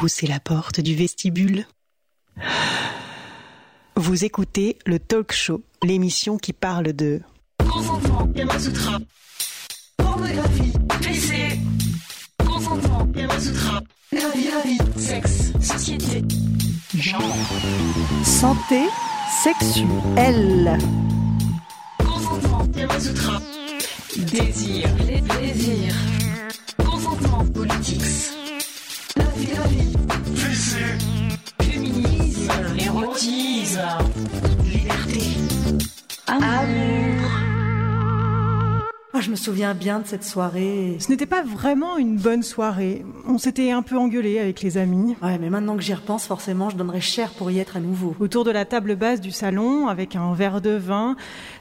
pousser la porte du vestibule. Vous écoutez le Talk Show, l'émission qui parle de consentement, Yamasutra, pornographie, PC, consentement, Yamasutra, la vie, la vie, sexe, société, genre, Santé sexuelle. consentement, Yamasutra, désir, les désirs, consentement, politics, la vie, la vie, PC, féminisme, érotisme, liberté, amour. Ah, je me souviens bien de cette soirée. Ce n'était pas vraiment une bonne soirée. On s'était un peu engueulé avec les amis. Ouais, mais maintenant que j'y repense, forcément, je donnerais cher pour y être à nouveau. Autour de la table basse du salon, avec un verre de vin,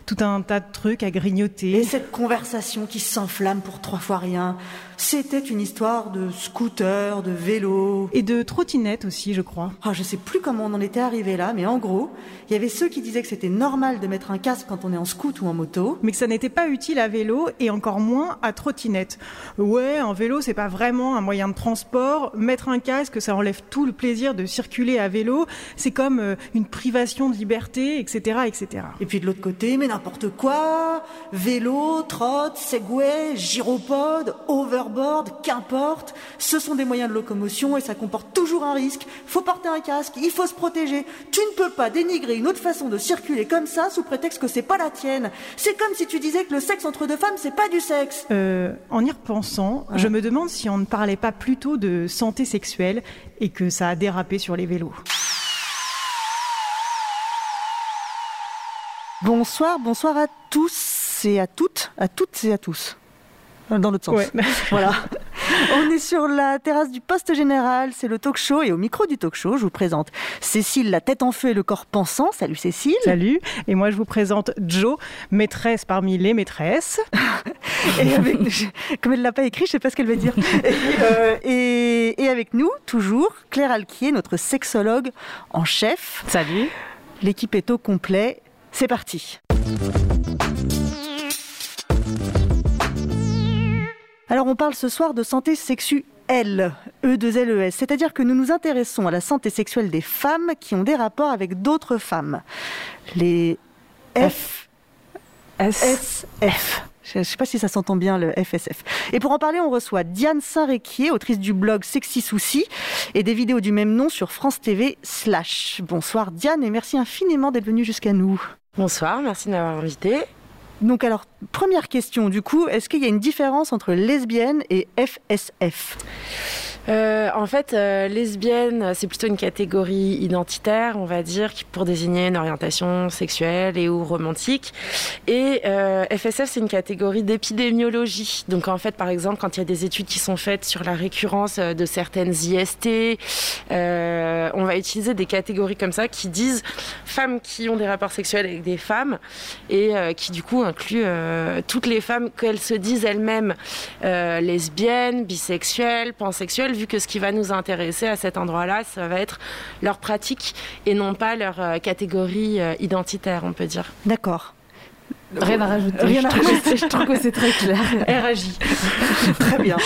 tout un tas de trucs à grignoter. Et cette conversation qui s'enflamme pour trois fois rien, c'était une histoire de scooter, de vélo. Et de trottinette aussi, je crois. Ah, je sais plus comment on en était arrivé là, mais en gros, il y avait ceux qui disaient que c'était normal de mettre un casque quand on est en scoot ou en moto. Mais que ça n'était pas utile à vélo et encore moins à trottinette. Ouais, un vélo, c'est pas vraiment un moyen de transport. Mettre un casque, ça enlève tout le plaisir de circuler à vélo. C'est comme euh, une privation de liberté, etc., etc. Et puis de l'autre côté, mais n'importe quoi, vélo, trotte, segway, gyropode, qu'importe, ce sont des moyens de locomotion et ça comporte toujours un risque. Faut porter un casque, il faut se protéger. Tu ne peux pas dénigrer une autre façon de circuler comme ça sous prétexte que c'est pas la tienne. C'est comme si tu disais que le sexe entre deux femmes, c'est pas du sexe. Euh, en y repensant, je me demande si on ne parlait pas plutôt de santé sexuelle et que ça a dérapé sur les vélos. Bonsoir, bonsoir à tous et à toutes, à toutes et à tous. Dans l'autre sens. Ouais. Voilà. On est sur la terrasse du poste général, c'est le talk show et au micro du talk show, je vous présente Cécile, la tête en feu et le corps pensant. Salut Cécile. Salut, et moi je vous présente Jo, maîtresse parmi les maîtresses. Et avec, comme elle l'a pas écrit, je sais pas ce qu'elle veut dire. Et, euh, et- et avec nous, toujours, Claire Alquier, notre sexologue en chef. Salut. L'équipe est au complet. C'est parti. Alors on parle ce soir de santé sexuelle, E2LES, c'est-à-dire que nous nous intéressons à la santé sexuelle des femmes qui ont des rapports avec d'autres femmes. Les F. Je ne sais pas si ça s'entend bien le FSF. Et pour en parler, on reçoit Diane Saint-Réquier, autrice du blog Sexy Souci et des vidéos du même nom sur France TV slash. Bonsoir Diane et merci infiniment d'être venue jusqu'à nous. Bonsoir, merci de m'avoir invité. Donc alors, première question du coup, est-ce qu'il y a une différence entre lesbienne et FSF Euh, en fait, euh, lesbienne, c'est plutôt une catégorie identitaire, on va dire, pour désigner une orientation sexuelle et ou romantique. Et euh, FSF, c'est une catégorie d'épidémiologie. Donc en fait, par exemple, quand il y a des études qui sont faites sur la récurrence euh, de certaines IST, on va utiliser des catégories comme ça qui disent femmes qui ont des rapports sexuels avec des femmes et qui du coup incluent toutes les femmes qu'elles se disent elles-mêmes lesbiennes, bisexuelles, pansexuelles, vu que ce qui va nous intéresser à cet endroit-là, ça va être leur pratique et non pas leur euh, catégorie euh, identitaire, on peut dire. D'accord. Rien à rajouter. Rien à rajouter. Je trouve que c'est très clair. RAJ. Très bien.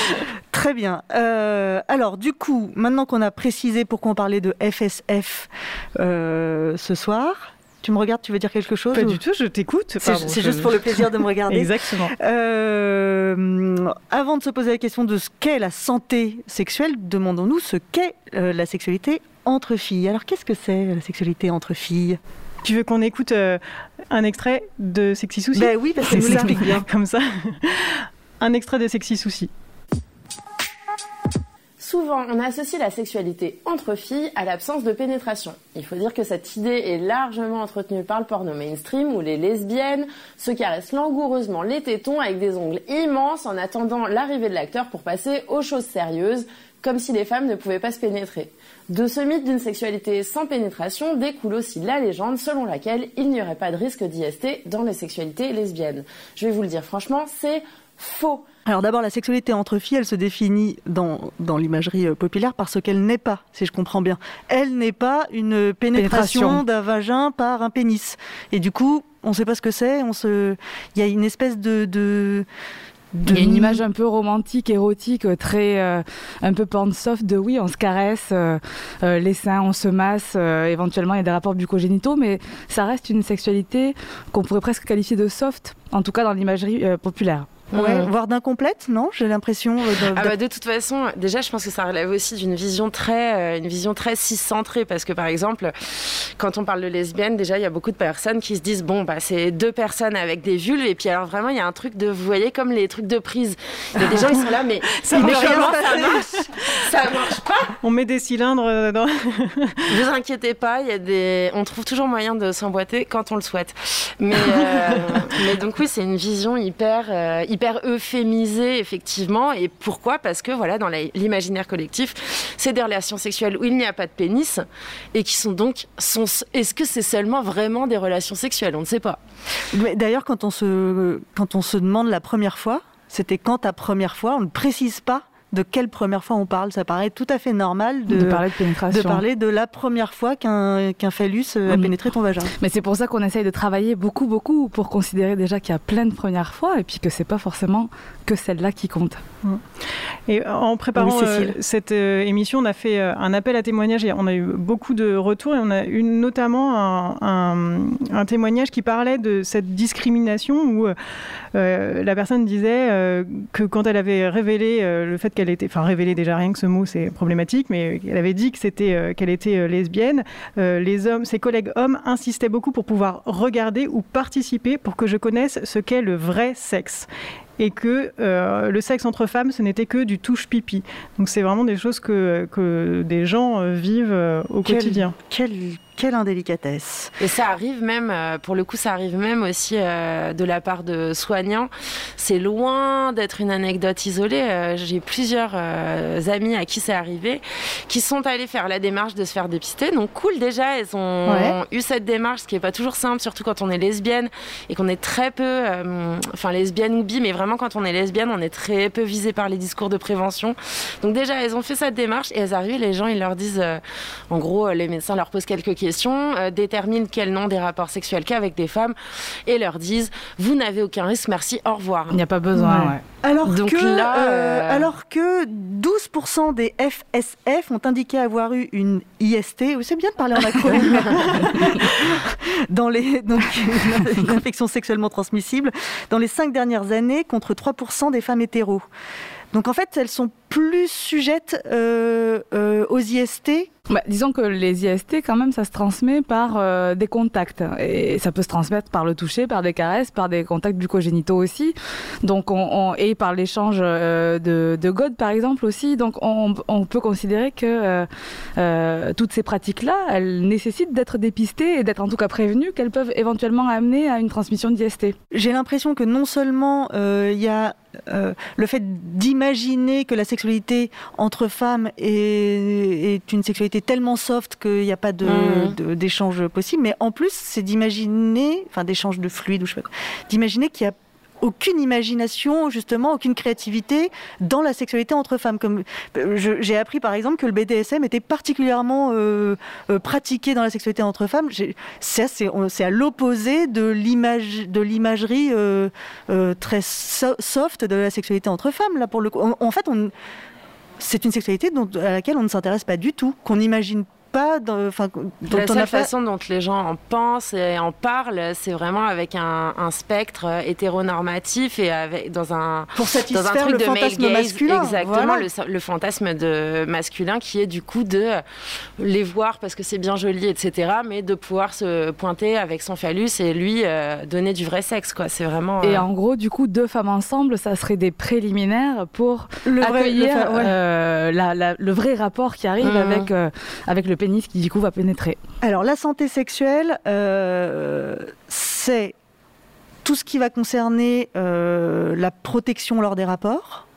Très bien. Euh, alors, du coup, maintenant qu'on a précisé pourquoi on parlait de FSF euh, ce soir, tu me regardes, tu veux dire quelque chose Pas ou- du tout, je t'écoute. C'est juste pour le plaisir de me regarder. Exactement. Euh, avant de se poser la question de ce qu'est la santé sexuelle, demandons-nous ce qu'est euh, la sexualité entre filles. Alors, qu'est-ce que c'est la sexualité entre filles? Tu veux qu'on écoute euh, un extrait de Sexy Souci? Ben oui, parce que nous l'explique bien. Comme ça. Un extrait de Sexy Souci. Souvent, on associe la sexualité entre filles à l'absence de pénétration. Il faut dire que cette idée est largement entretenue par le porno mainstream où les lesbiennes se caressent langoureusement les tétons avec des ongles immenses en attendant l'arrivée de l'acteur pour passer aux choses sérieuses, comme si les femmes ne pouvaient pas se pénétrer. De ce mythe d'une sexualité sans pénétration découle aussi la légende selon laquelle il n'y aurait pas de risque d'IST dans les sexualités lesbiennes. Je vais vous le dire franchement, c'est faux. Alors d'abord, la sexualité entre filles, elle se définit dans, dans l'imagerie euh, populaire par ce qu'elle n'est pas, si je comprends bien. Elle n'est pas une pénétration, Pénétration. d'un vagin par un pénis. Et du coup, on ne sait pas ce que c'est. On se, il y a une espèce de, de Il y a une image un peu romantique, érotique, très un peu porn soft de oui, on se caresse les seins, on se masse, éventuellement il y a des rapports bucogénitaux, mais ça reste une sexualité qu'on pourrait presque qualifier de soft, en tout cas dans l'imagerie populaire. Ouais, mmh. voire d'incomplète, non J'ai l'impression. Euh, de, ah bah de toute façon, déjà, je pense que ça relève aussi d'une vision très, euh, une vision très cis-centrée, parce que par exemple, quand on parle de lesbienne, déjà, il y a beaucoup de personnes qui se disent bon, bah c'est deux personnes avec des vulves, et puis alors vraiment, il y a un truc de, vous voyez, comme les trucs de prise. Il y a des gens, ils sont là, mais ça marche, ça marche, ça marche. On met des cylindres euh, dans. vous inquiétez pas, il y a des, on trouve toujours moyen de s'emboîter quand on le souhaite. Mais, mais donc oui, c'est une vision hyper, hyper euphémisé, effectivement. Et pourquoi? Parce que, voilà, dans l'imaginaire collectif, c'est des relations sexuelles où il n'y a pas de pénis et qui sont donc. Sont, Est-ce que c'est seulement vraiment des relations sexuelles? On ne sait pas. D'ailleurs, quand, on se, quand on se demande la première fois, c'était quand ta première fois, on ne précise pas de quelle première fois on parle. Ça paraît tout à fait normal de, parler de pénétration. De parler de la première fois qu'un phallus euh, a pénétré ton vagin. Mais c'est pour ça qu'on essaye de travailler beaucoup, beaucoup pour considérer déjà qu'il y a plein de premières fois et puis que c'est pas forcément que celle-là qui compte. Et en préparant euh, cette euh, émission, on a fait un appel à témoignages et on a eu beaucoup de retours. Et on a eu notamment un, témoignage qui parlait de cette discrimination où la personne disait que quand elle avait révélé le fait qu'elle elle était, enfin révélé déjà rien que ce mot c'est problématique, mais elle avait dit que c'était euh, qu'elle était euh, lesbienne. Euh, les hommes, ses collègues hommes insistaient beaucoup pour pouvoir regarder ou participer pour que je connaisse ce qu'est le vrai sexe et que le sexe entre femmes, ce n'était que du touche-pipi. Donc c'est vraiment des choses que, que des gens vivent au quotidien. Quel quelle indélicatesse. Et ça arrive même, euh, pour le coup, ça arrive même aussi euh, de la part de soignants. C'est loin d'être une anecdote isolée. Euh, j'ai plusieurs amis à qui c'est arrivé qui sont allés faire la démarche de se faire dépister. Donc cool déjà, elles ont, eu cette démarche, ce qui n'est pas toujours simple, surtout quand on est lesbienne et qu'on est très peu, enfin lesbienne ou bi, mais vraiment quand on est lesbienne, on est très peu visé par les discours de prévention. Donc déjà, elles ont fait cette démarche et elles arrivent, les gens, ils leur disent, en gros, les médecins leur posent quelques questions question, euh, déterminent quels n'ont des rapports sexuels qu'avec des femmes et leur disent vous n'avez aucun risque, merci, au revoir. Il n'y a pas besoin. Alors, que, là, euh, euh, alors que 12% des FSF ont indiqué avoir eu une IST, c'est bien de parler en acronyme, dans les, donc, une infection sexuellement transmissible, dans les cinq dernières années contre 3% des femmes hétéros. Donc en fait, elles sont plus sujettes aux IST bah, disons que les IST, quand même, ça se transmet par euh, des contacts. Et ça peut se transmettre par le toucher, par des caresses, par des contacts bucogénitaux aussi. Donc, on, et par l'échange euh, de, de God, par exemple, aussi. Donc, on, on peut considérer que euh, toutes ces pratiques-là, elles nécessitent d'être dépistées et d'être en tout cas prévenues qu'elles peuvent éventuellement amener à une transmission d'IST. J'ai l'impression que non sellement il y a le fait d'imaginer que la sexualité entre femmes est, est une sexualité tellement soft qu'il n'y a pas mmh. d'échange de, possible. Mais en plus, c'est d'imaginer, enfin d'échange de fluide ou je sais pas d'imaginer qu'il y a aucune imagination, justement, aucune créativité dans la sexualité entre femmes. Comme j'ai appris par exemple que le BDSM était particulièrement euh, euh, pratiqué dans la sexualité entre femmes. C'est à l'opposé de l'image de l'imagerie euh, très soft de la sexualité entre femmes. Là, pour le en fait, c'est une sexualité à laquelle on ne s'intéresse pas du tout, qu'on imagine pas. Dans, la seule façon dont les gens en pensent et en parlent, c'est vraiment avec un, spectre hétéronormatif et avec, dans un, Pour satisfaire dans un truc le de fantasme masculin. Exactement, le, fantasme de masculin qui est du coup de les voir parce que c'est bien joli, etc., mais de pouvoir se pointer avec son phallus et lui euh, donner du vrai sexe. Quoi. C'est vraiment, Et euh, en gros, du coup, deux femmes ensemble, ça serait des préliminaires pour le accueillir euh, le, vrai rapport qui arrive mmh. avec, avec le qui du coup va pénétrer Alors la santé sexuelle, euh, c'est tout ce qui va concerner euh, la protection lors des rapports.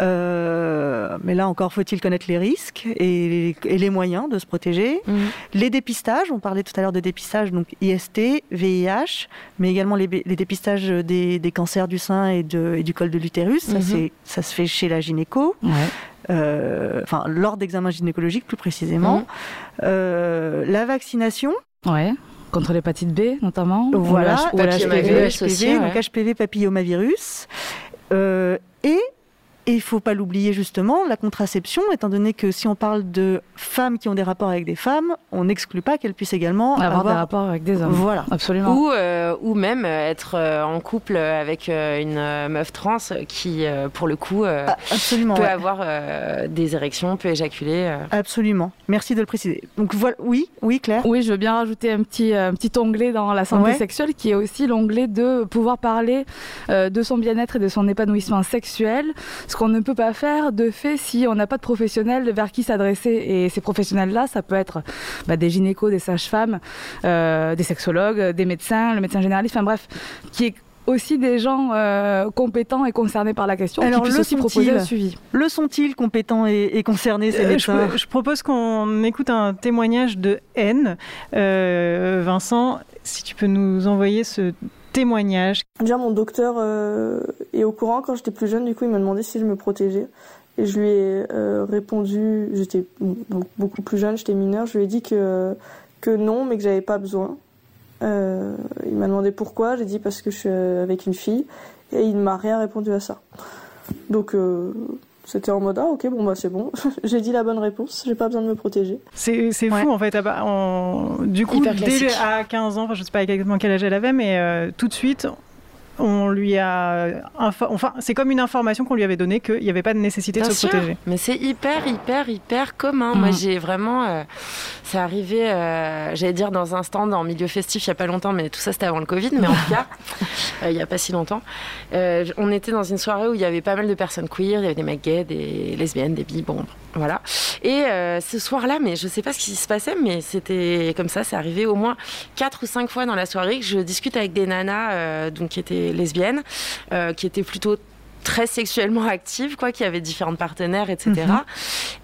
Euh, mais là encore, faut-il connaître les risques et, les moyens de se protéger. Mhm. Les dépistages, on parlait tout à l'heure de dépistage, donc IST, VIH, mais également les, dépistages des, cancers du sein et, du col de l'utérus. Ça, mhm. ça se fait chez la gynéco. Euh, enfin lors d'examens gynécologiques plus précisément. Mmh. Euh, la vaccination. Ouais contre l'hépatite B notamment. Voilà, ou HPV, donc HPV papillomavirus. Euh, et et il faut pas l'oublier justement, la contraception, étant donné que si on parle de femmes qui ont des rapports avec des femmes, on n'exclut pas qu'elles puissent également avoir, des rapports avec des hommes. Voilà, absolument. Ou, euh, ou même être euh, en couple avec euh, une meuf trans qui, pour le coup, Ah, absolument, peut ouais. avoir des érections, peut éjaculer. Absolument. Merci de le préciser. Donc voilà, oui, oui, Claire? Oui, je veux bien rajouter un petit, un petit onglet dans la santé Ouais. sexuelle qui est aussi l'onglet de pouvoir parler euh, de son bien-être et de son épanouissement sexuel, ce qu'on ne peut pas faire de fait si on n'a pas de professionnels vers qui s'adresser. Et ces professionnels-là, ça peut être bah, des gynécos, des sages-femmes, euh, des sexologues, des médecins, le médecin généraliste, enfin bref, qui est aussi des gens euh, compétents et concernés par la question Alors, qui puissent le aussi proposer sont-ils un suivi. Le sont-ils compétents et, et concernés, ces Euh, médecins je, je propose qu'on écoute un témoignage de N. Euh, Vincent, si tu peux nous envoyer ce témoignage. Déjà, mon docteur euh, est au courant. Quand j'étais plus jeune, du coup, il m'a demandé si je me protégeais. Et je lui ai euh, répondu, j'étais beaucoup- plus jeune, j'étais mineure, je lui ai dit que, que non, mais que j'avais pas besoin. Euh, il m'a demandé pourquoi, j'ai dit parce que je suis avec une fille, et il ne m'a rien répondu à ça. Donc, c'était en mode, ah ok, bon bah c'est bon, j'ai dit la bonne réponse, j'ai pas besoin de me protéger. C'est c'est fou en fait. Ah bah, Du coup, dès à 15 ans, enfin, je sais pas exactement quel âge elle avait, mais euh, tout de suite, on lui a. Enfin, c'est comme une information qu'on lui avait donnée qu'il n'y avait pas de nécessité Bien de se sûr, protéger. mais c'est hyper, hyper, hyper commun. Moi, Mhm. j'ai vraiment. euh, c'est arrivé, euh, j'allais dire, dans un stand en milieu festif il n'y a pas longtemps, mais tout ça, c'était avant le Covid, mais en tout cas, euh, il n'y a pas si longtemps. Euh, on était dans une soirée où il y avait pas mal de personnes queer, il y avait des mecs gays, des lesbiennes, des bi, bon, voilà. Et ce soir-là, mais je sais pas ce qui se passait, mais c'était comme ça, c'est arrivé au moins quatre ou cinq fois dans la soirée que je discute avec des nanas donc, qui étaient lesbiennes, euh, qui étaient plutôt très sexuellement actives, quoi, qui avaient différents partenaires, etc.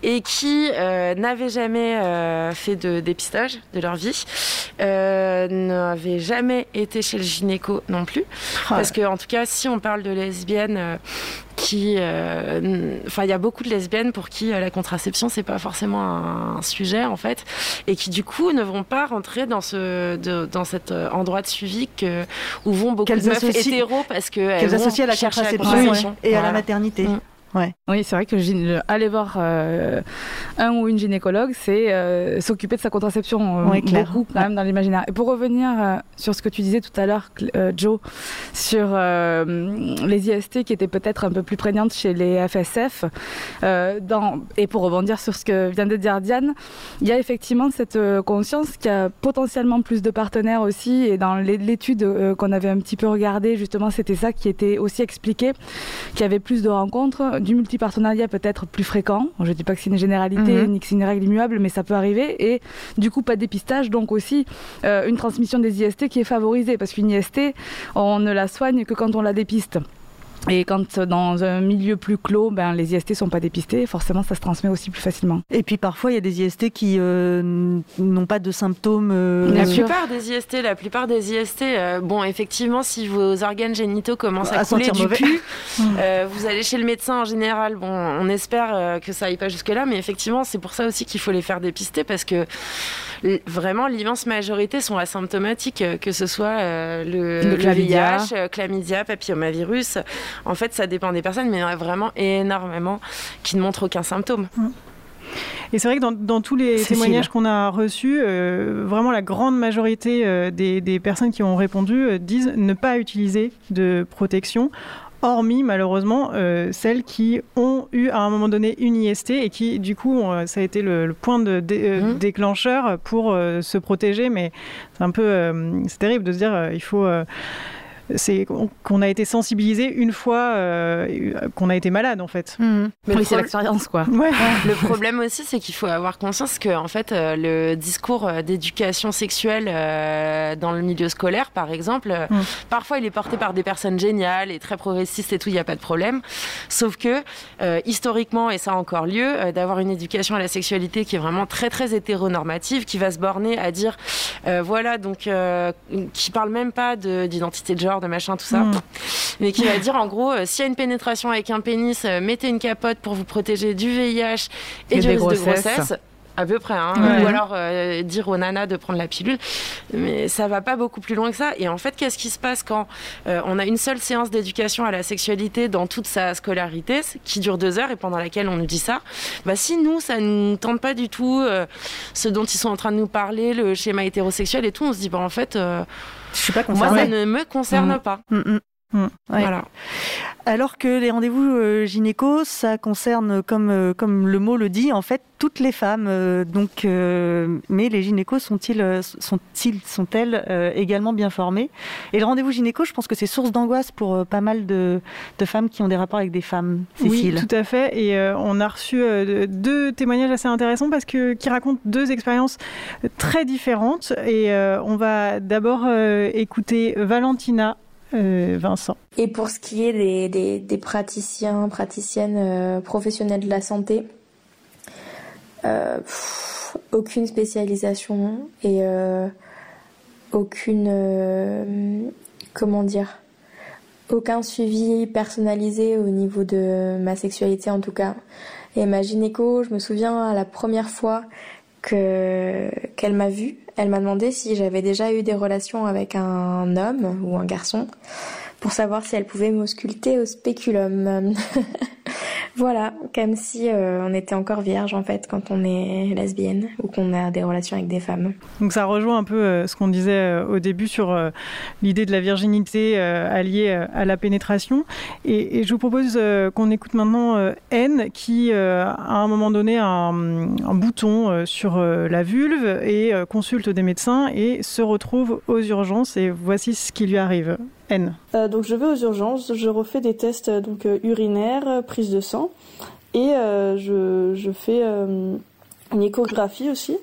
Et qui euh, n'avaient jamais euh, fait de dépistage de leur vie, euh, n'avaient jamais été chez le gynéco non plus. Parce que, en tout cas, si on parle de lesbiennes qui. euh, Enfin, il y a beaucoup de lesbiennes pour qui euh, la contraception, c'est pas forcément un, un sujet, en fait. Et qui, du coup, ne vont pas rentrer dans, ce, de- dans cet euh, endroit de suivi que, où vont beaucoup de meufs hétéros parce que Qu'elles associent à la contraception et à la maternité. Mm. Oui, c'est vrai que aller voir euh, un ou une gynécologue, c'est euh, s'occuper de sa contraception, euh, Ouais, clair. beaucoup quand même dans l'imaginaire. Et pour revenir sur ce que tu disais tout à l'heure, Joe, sur les IST qui étaient peut-être un peu plus prégnantes chez les FSF, dans, et pour rebondir sur ce que vient de dire Diane, il y a effectivement cette conscience qu'il y a potentiellement plus de partenaires aussi. Et dans l'é- l'étude qu'on avait un petit peu regardée, justement, c'était ça qui était aussi expliqué qu'il y avait plus de rencontres, du multipartenariat peut-être plus fréquent. Je ne dis pas que c'est une généralité Mhm. ni que c'est une règle immuable, mais ça peut arriver. Et du coup, pas de dépistage, donc aussi euh, une transmission des IST qui est favorisée, parce qu'une IST, on ne la soigne que quand on la dépiste. Et quand euh, dans un milieu plus clos, ben, les IST sont pas dépistés, forcément ça se transmet aussi plus facilement. Et puis parfois, il y a des IST qui euh, n'ont pas de symptômes. euh, La plupart des IST, la plupart des IST, euh, bon, effectivement, si vos organes génitaux commencent à, À couler du mauvais. cul, euh, vous allez chez le médecin en général. Bon, on espère euh, que ça aille pas jusque là, mais effectivement, c'est pour ça aussi qu'il faut les faire dépister parce que vraiment l'immense majorité sont asymptomatiques, euh, que ce soit euh, le, Le le chlamydia. VIH, euh, chlamydia, papillomavirus. En fait, ça dépend des personnes, mais il y en a vraiment énormément qui ne montrent aucun symptôme. Et c'est vrai que dans, dans tous les Cécile. témoignages qu'on a reçus, euh, vraiment la grande majorité euh, des, des personnes qui ont répondu euh, disent ne pas utiliser de protection. Hormis malheureusement celles qui ont eu à un moment donné une IST et qui du coup ont, ça a été le, le point de dé- Mhm. déclencheur pour se protéger mais c'est un peu c'est terrible de se dire il faut c'est qu'on- a été sensibilisé une fois euh, qu'on a été malade en fait. Mhm. Mais oui, c'est l'expérience quoi. Ouais. Le problème aussi, c'est qu'il faut avoir conscience que, en fait, euh, le discours euh, d'éducation sexuelle euh, dans le milieu scolaire, par exemple, euh, Mm. parfois il est porté par des personnes géniales et très progressistes et tout, il n'y a pas de problème. Sauf que, euh, historiquement, et ça a encore lieu, euh, d'avoir une éducation à la sexualité qui est vraiment très, très hétéronormative, qui va se borner à dire, euh, voilà, donc, euh, qui parle même pas de- d'identité de, genre, de machin, tout ça, Mm. mais qui va dire, en gros, euh, s'il y a une pénétration avec un pénis, euh, mettez une capote pour vous protéger du VIH et, Et du risque de grossesse. à peu près, hein. ou alors euh, dire aux nanas de prendre la pilule, mais ça va pas beaucoup plus loin que ça. Et en fait, qu'est-ce qui se passe quand euh, on a une seule séance d'éducation à la sexualité dans toute sa scolarité, qui dure deux heures et pendant laquelle on nous dit ça? Bah, Si nous, ça ne tente pas du tout euh, ce dont ils sont en train de nous parler, le schéma hétérosexuel et tout, on se dit, bah, en fait, je suis pas moi, ça ne me concerne pas. Mmh. Mmh, voilà. Alors que les rendez-vous euh, gynéco, ça concerne, comme, euh, comme le mot le dit, en fait, toutes les femmes. Euh, donc, mais les gynécos sont-ils, sont-ils, sont-elles également bien formées? Et le rendez-vous gynéco, je pense que c'est source d'angoisse pour pas mal de, de, femmes qui ont des rapports avec des femmes. Cécile. Oui, tout à fait. Et on a reçu deux témoignages assez intéressants parce que qui racontent deux expériences très différentes. Et on va d'abord écouter Valentina Vincent. Et pour ce qui est des, des, praticiens, praticiennes euh, professionnels de la santé, euh, aucune spécialisation et euh, aucune, euh, comment dire, aucun suivi personnalisé au niveau de ma sexualité en tout cas. Et ma gynéco, je me souviens la première fois que qu'elle m'a vue, elle m'a demandé si j'avais déjà eu des relations avec un homme ou un garçon pour savoir si elle pouvait m'ausculter au spéculum. Voilà, comme si euh, on était encore vierge en fait quand on est lesbienne ou qu'on a des relations avec des femmes. Donc ça rejoint un peu euh, ce qu'on disait euh, au début sur l'idée de la virginité alliée à la pénétration. Et, je vous propose qu'on écoute maintenant N qui à un moment donné a un, un bouton sur la vulve et consulte des médecins et se retrouve aux urgences et voici ce qui lui arrive. Euh, donc je vais aux urgences, je refais des tests donc euh, urinaires, de sang et je, je, fais une échographie aussi.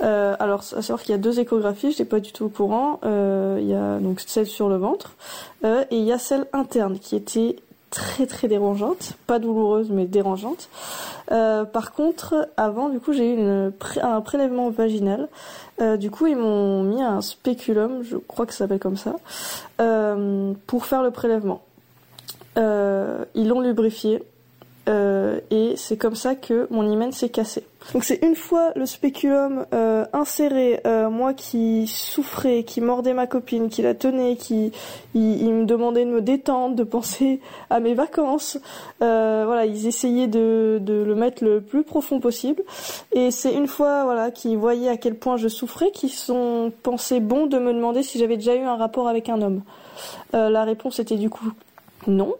alors à savoir qu'il y a deux échographies, je n'étais pas du tout au courant. il y a donc celle sur le ventre et il y a celle interne qui était très très dérangeante, pas douloureuse mais dérangeante. par contre, avant, du coup, j'ai eu un prélèvement vaginal euh, du coup, ils m'ont mis un spéculum, je crois que ça s'appelle comme ça, euh, pour faire le prélèvement. Euh, ils l'ont lubrifié et c'est comme ça que mon hymen s'est cassé. Donc c'est une fois le spéculum euh, inséré, euh, moi qui souffrais, qui mordais ma copine, qui la tenait, qui me demandait de me détendre, de penser à mes vacances. Euh, voilà, ils essayaient de, de le mettre le plus profond possible. Et c'est une fois voilà qu'ils voyaient à quel point je souffrais qu'ils sont pensés bon de me demander si j'avais déjà eu un rapport avec un homme. la réponse était du coup non.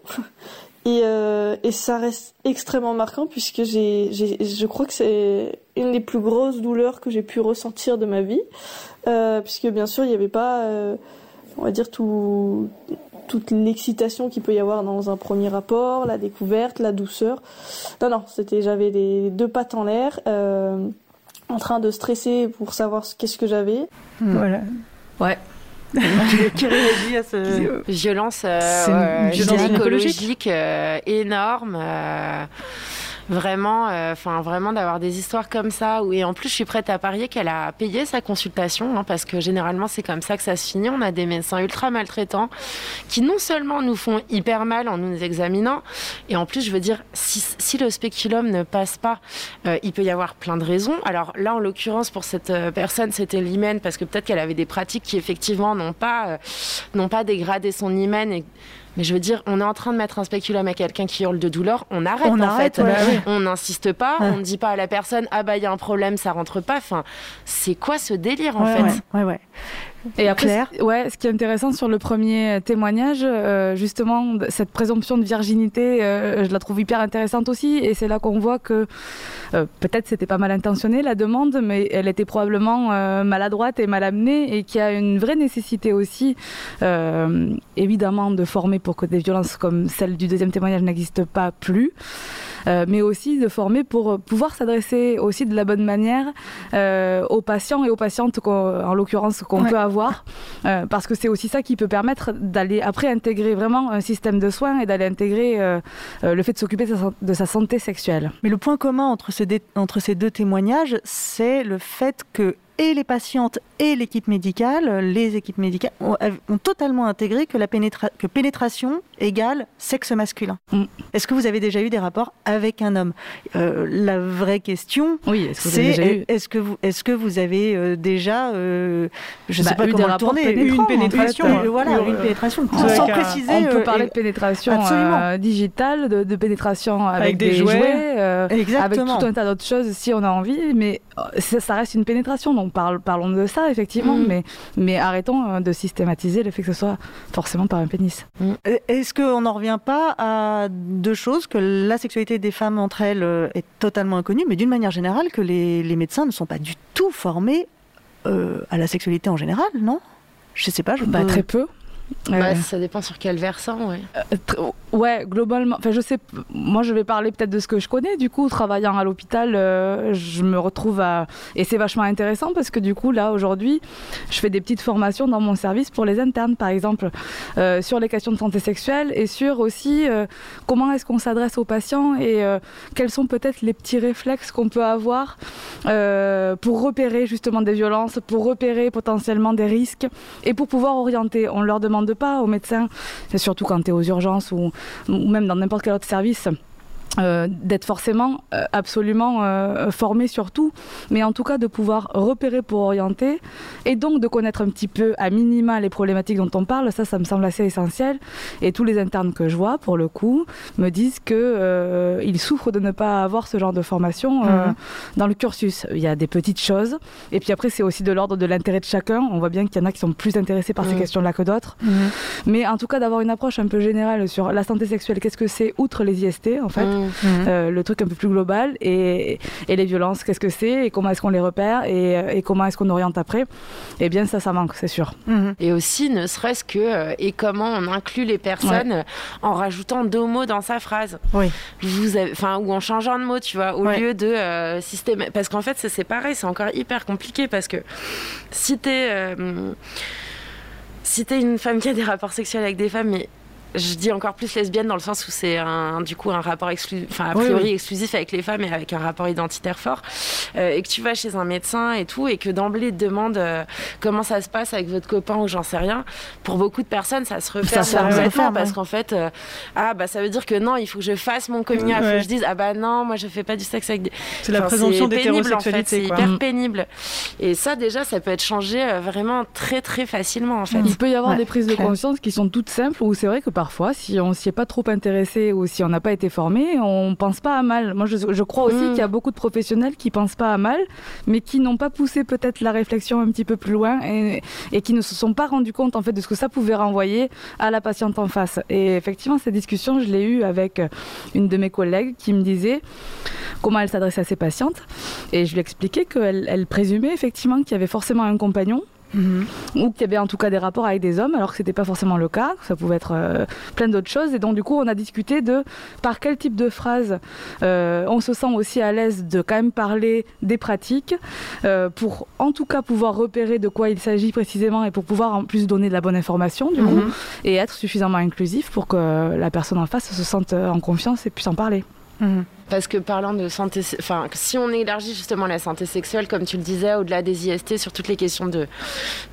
Et, euh, et ça reste extrêmement marquant puisque j'ai, je crois que c'est une des plus grosses douleurs que j'ai pu ressentir de ma vie, euh, puisque bien sûr il n'y avait pas, euh, on va dire tout, toute l'excitation qu'il peut y avoir dans un premier rapport, la découverte, la douceur. Non non, c'était j'avais les deux pattes en l'air, euh, en train de stresser pour savoir qu'est-ce que j'avais. Voilà. Ouais. qui réagit à ce violence, euh, gynécologique euh, énorme. Euh, vraiment, euh, enfin vraiment d'avoir des histoires comme ça. Où, et en plus, je suis prête à parier qu'elle a payé sa consultation, hein, parce que généralement c'est comme ça que ça se finit. On a des médecins ultra maltraitants qui non seulement nous font hyper mal en nous examinant, et en plus, je veux dire, si, si le spéculum ne passe pas, euh, il peut y avoir plein de raisons. Alors là, en l'occurrence, pour cette euh, personne, c'était l'hymen, parce que peut-être qu'elle avait des pratiques qui effectivement n'ont pas, n'ont pas dégradé son hymen et mais je veux dire, on est en train de mettre un spéculum à quelqu'un qui hurle de douleur, on arrête on en fait. On n'insiste pas, on ne dit pas à la personne ah bah il y a un problème, ça rentre pas. Enfin, c'est quoi ce délire en fait? Ouais, ouais. Et après, ouais, ce qui est intéressant sur le premier témoignage, euh, justement, cette présomption de virginité, euh, je la trouve hyper intéressante aussi. Et c'est là qu'on voit que euh, peut-être c'était pas mal intentionné la demande, mais elle était probablement maladroite et mal amenée, et qu'il y a une vraie nécessité aussi, évidemment, de former pour que des violences comme celle du deuxième témoignage n'existent pas plus. Euh, mais aussi de former pour pouvoir s'adresser aussi de la bonne manière euh, aux patients et aux patientes, en l'occurrence, qu'on peut avoir, euh, parce que c'est aussi ça qui peut permettre d'aller après intégrer vraiment un système de soins et d'aller intégrer le fait de s'occuper de, sa santé sexuelle. Mais le point commun entre ces, entre ces deux témoignages, c'est le fait que et les patientes et l'équipe médicale, les équipes médicales, ont, ont totalement intégré que la pénétra que pénétration égale sexe masculin. Mm. Est-ce que vous avez déjà eu des rapports avec un homme? Euh, La vraie question, Oui, est-ce que vous avez c'est déjà eu? est-ce que vous est-ce que vous avez euh, déjà, euh, je Bah, sais pas eu comment le tourner, une en fait. pénétration, Euh, euh, voilà, euh, une pénétration, sans préciser. On peut euh, parler de pénétration digitale, de, de pénétration avec, Avec des des, jouets. jouets, avec tout un tas d'autres choses si on a envie, mais ça, ça reste une pénétration, donc parle- parlons de ça effectivement, Mm. mais, mais arrêtons euh, de systématiser le fait que ce soit forcément par un pénis. Euh, Est-ce qu'on n'en revient pas à deux choses Que la sexualité des femmes entre elles euh, est totalement inconnue, mais d'une manière générale, que les, les médecins ne sont pas du tout formés euh, à la sexualité en général, non? Je sais pas, je Bah, peux- très peu. Euh, Bah, ça dépend sur quel versant, ouais. Tr- Ouais, globalement. Enfin, je sais. Moi, je vais parler peut-être de ce que je connais. Du coup, travaillant à l'hôpital, euh, je me retrouve à. Et c'est vachement intéressant parce que du coup, là, aujourd'hui, je fais des petites formations dans mon service pour les internes, par exemple, euh, sur les questions de santé sexuelle et sur aussi euh, comment est-ce qu'on s'adresse aux patients et euh, quels sont peut-être les petits réflexes qu'on peut avoir euh, pour repérer justement des violences, pour repérer potentiellement des risques et pour pouvoir orienter. On leur demande pas aux médecins, et surtout quand tu es aux urgences ou même dans n'importe quel autre service. Euh, d'être forcément euh, absolument euh, formé sur tout, mais en tout cas de pouvoir repérer pour orienter et donc de connaître un petit peu à minima les problématiques dont on parle, ça ça me semble assez essentiel et tous les internes que je vois pour le coup me disent que ils souffrent de ne pas avoir ce genre de formation Mhm. dans le cursus. Il y a des petites choses et puis après c'est aussi de l'ordre de l'intérêt de chacun. On voit bien qu'il y en a qui sont plus intéressés par ces Mhm. questions-là que d'autres. Mhm. Mais en tout cas, d'avoir une approche un peu générale sur la santé sexuelle, qu'est-ce que c'est, outre les IST, en fait. Euh, le truc un peu plus global, et, et les violences, qu'est-ce que c'est, et comment est-ce qu'on les repère, et, euh, et comment est-ce qu'on oriente après, eh bien, ça, ça manque, c'est sûr. Mhm. Et aussi, ne serait-ce que, euh, et comment on inclut les personnes en rajoutant deux mots dans sa phrase. Oui. Vous avez, ou en changeant de mots, tu vois, au Ouais. lieu de euh, système. Parce qu'en fait, c'est pareil, c'est encore hyper compliqué parce que si t'es. euh, si t'es une femme qui a des rapports sexuels avec des femmes, mais je dis encore plus lesbienne dans le sens où c'est un, du coup un rapport exclusif, enfin a priori oui. exclusif avec les femmes et avec un rapport identitaire fort, euh, et que tu vas chez un médecin et tout, et que d'emblée te demande euh, comment ça se passe avec votre copain ou j'en sais rien, pour beaucoup de personnes ça se referme Ça complètement parce ouais. qu'en fait, euh, ah bah ça veut dire que non, il faut que je fasse mon coming out, il faut Ouais. que je dise ah bah non, moi je fais pas du sexe avec des. C'est la présomption pénible, en fait, d'hétérosexualité. C'est hyper Mm. pénible. Et ça déjà, ça peut être changé euh, vraiment très très facilement en fait. Il peut y avoir Ouais, des prises de conscience qui sont toutes simples, où c'est vrai que parfois, si on s'y est pas trop intéressé ou si on n'a pas été formé, on pense pas à mal. Moi, je, je crois aussi Mm. qu'il y a beaucoup de professionnels qui pensent pas à mal, mais qui n'ont pas poussé peut-être la réflexion un petit peu plus loin et, et qui ne se sont pas rendus compte en fait de ce que ça pouvait renvoyer à la patiente en face. Et effectivement, cette discussion, je l'ai eue avec une de mes collègues qui me disait comment elle s'adressait à ses patientes, et je lui expliquais qu'elle elle présumait effectivement qu'il y avait forcément un compagnon Mhm. ou qu'il y avait en tout cas des rapports avec des hommes, alors que c'était pas forcément le cas, ça pouvait être euh, plein d'autres choses. Et donc du coup, on a discuté de par quel type de phrase euh, on se sent aussi à l'aise de quand même parler des pratiques, euh, pour en tout cas pouvoir repérer de quoi il s'agit précisément et pour pouvoir en plus donner de la bonne information du coup, Mhm. et être suffisamment inclusif pour que la personne en face se sente en confiance et puisse en parler. Mhm. Parce que parlant de santé, enfin, si on élargit justement la santé sexuelle, comme tu le disais, au-delà des IST, sur toutes les questions de,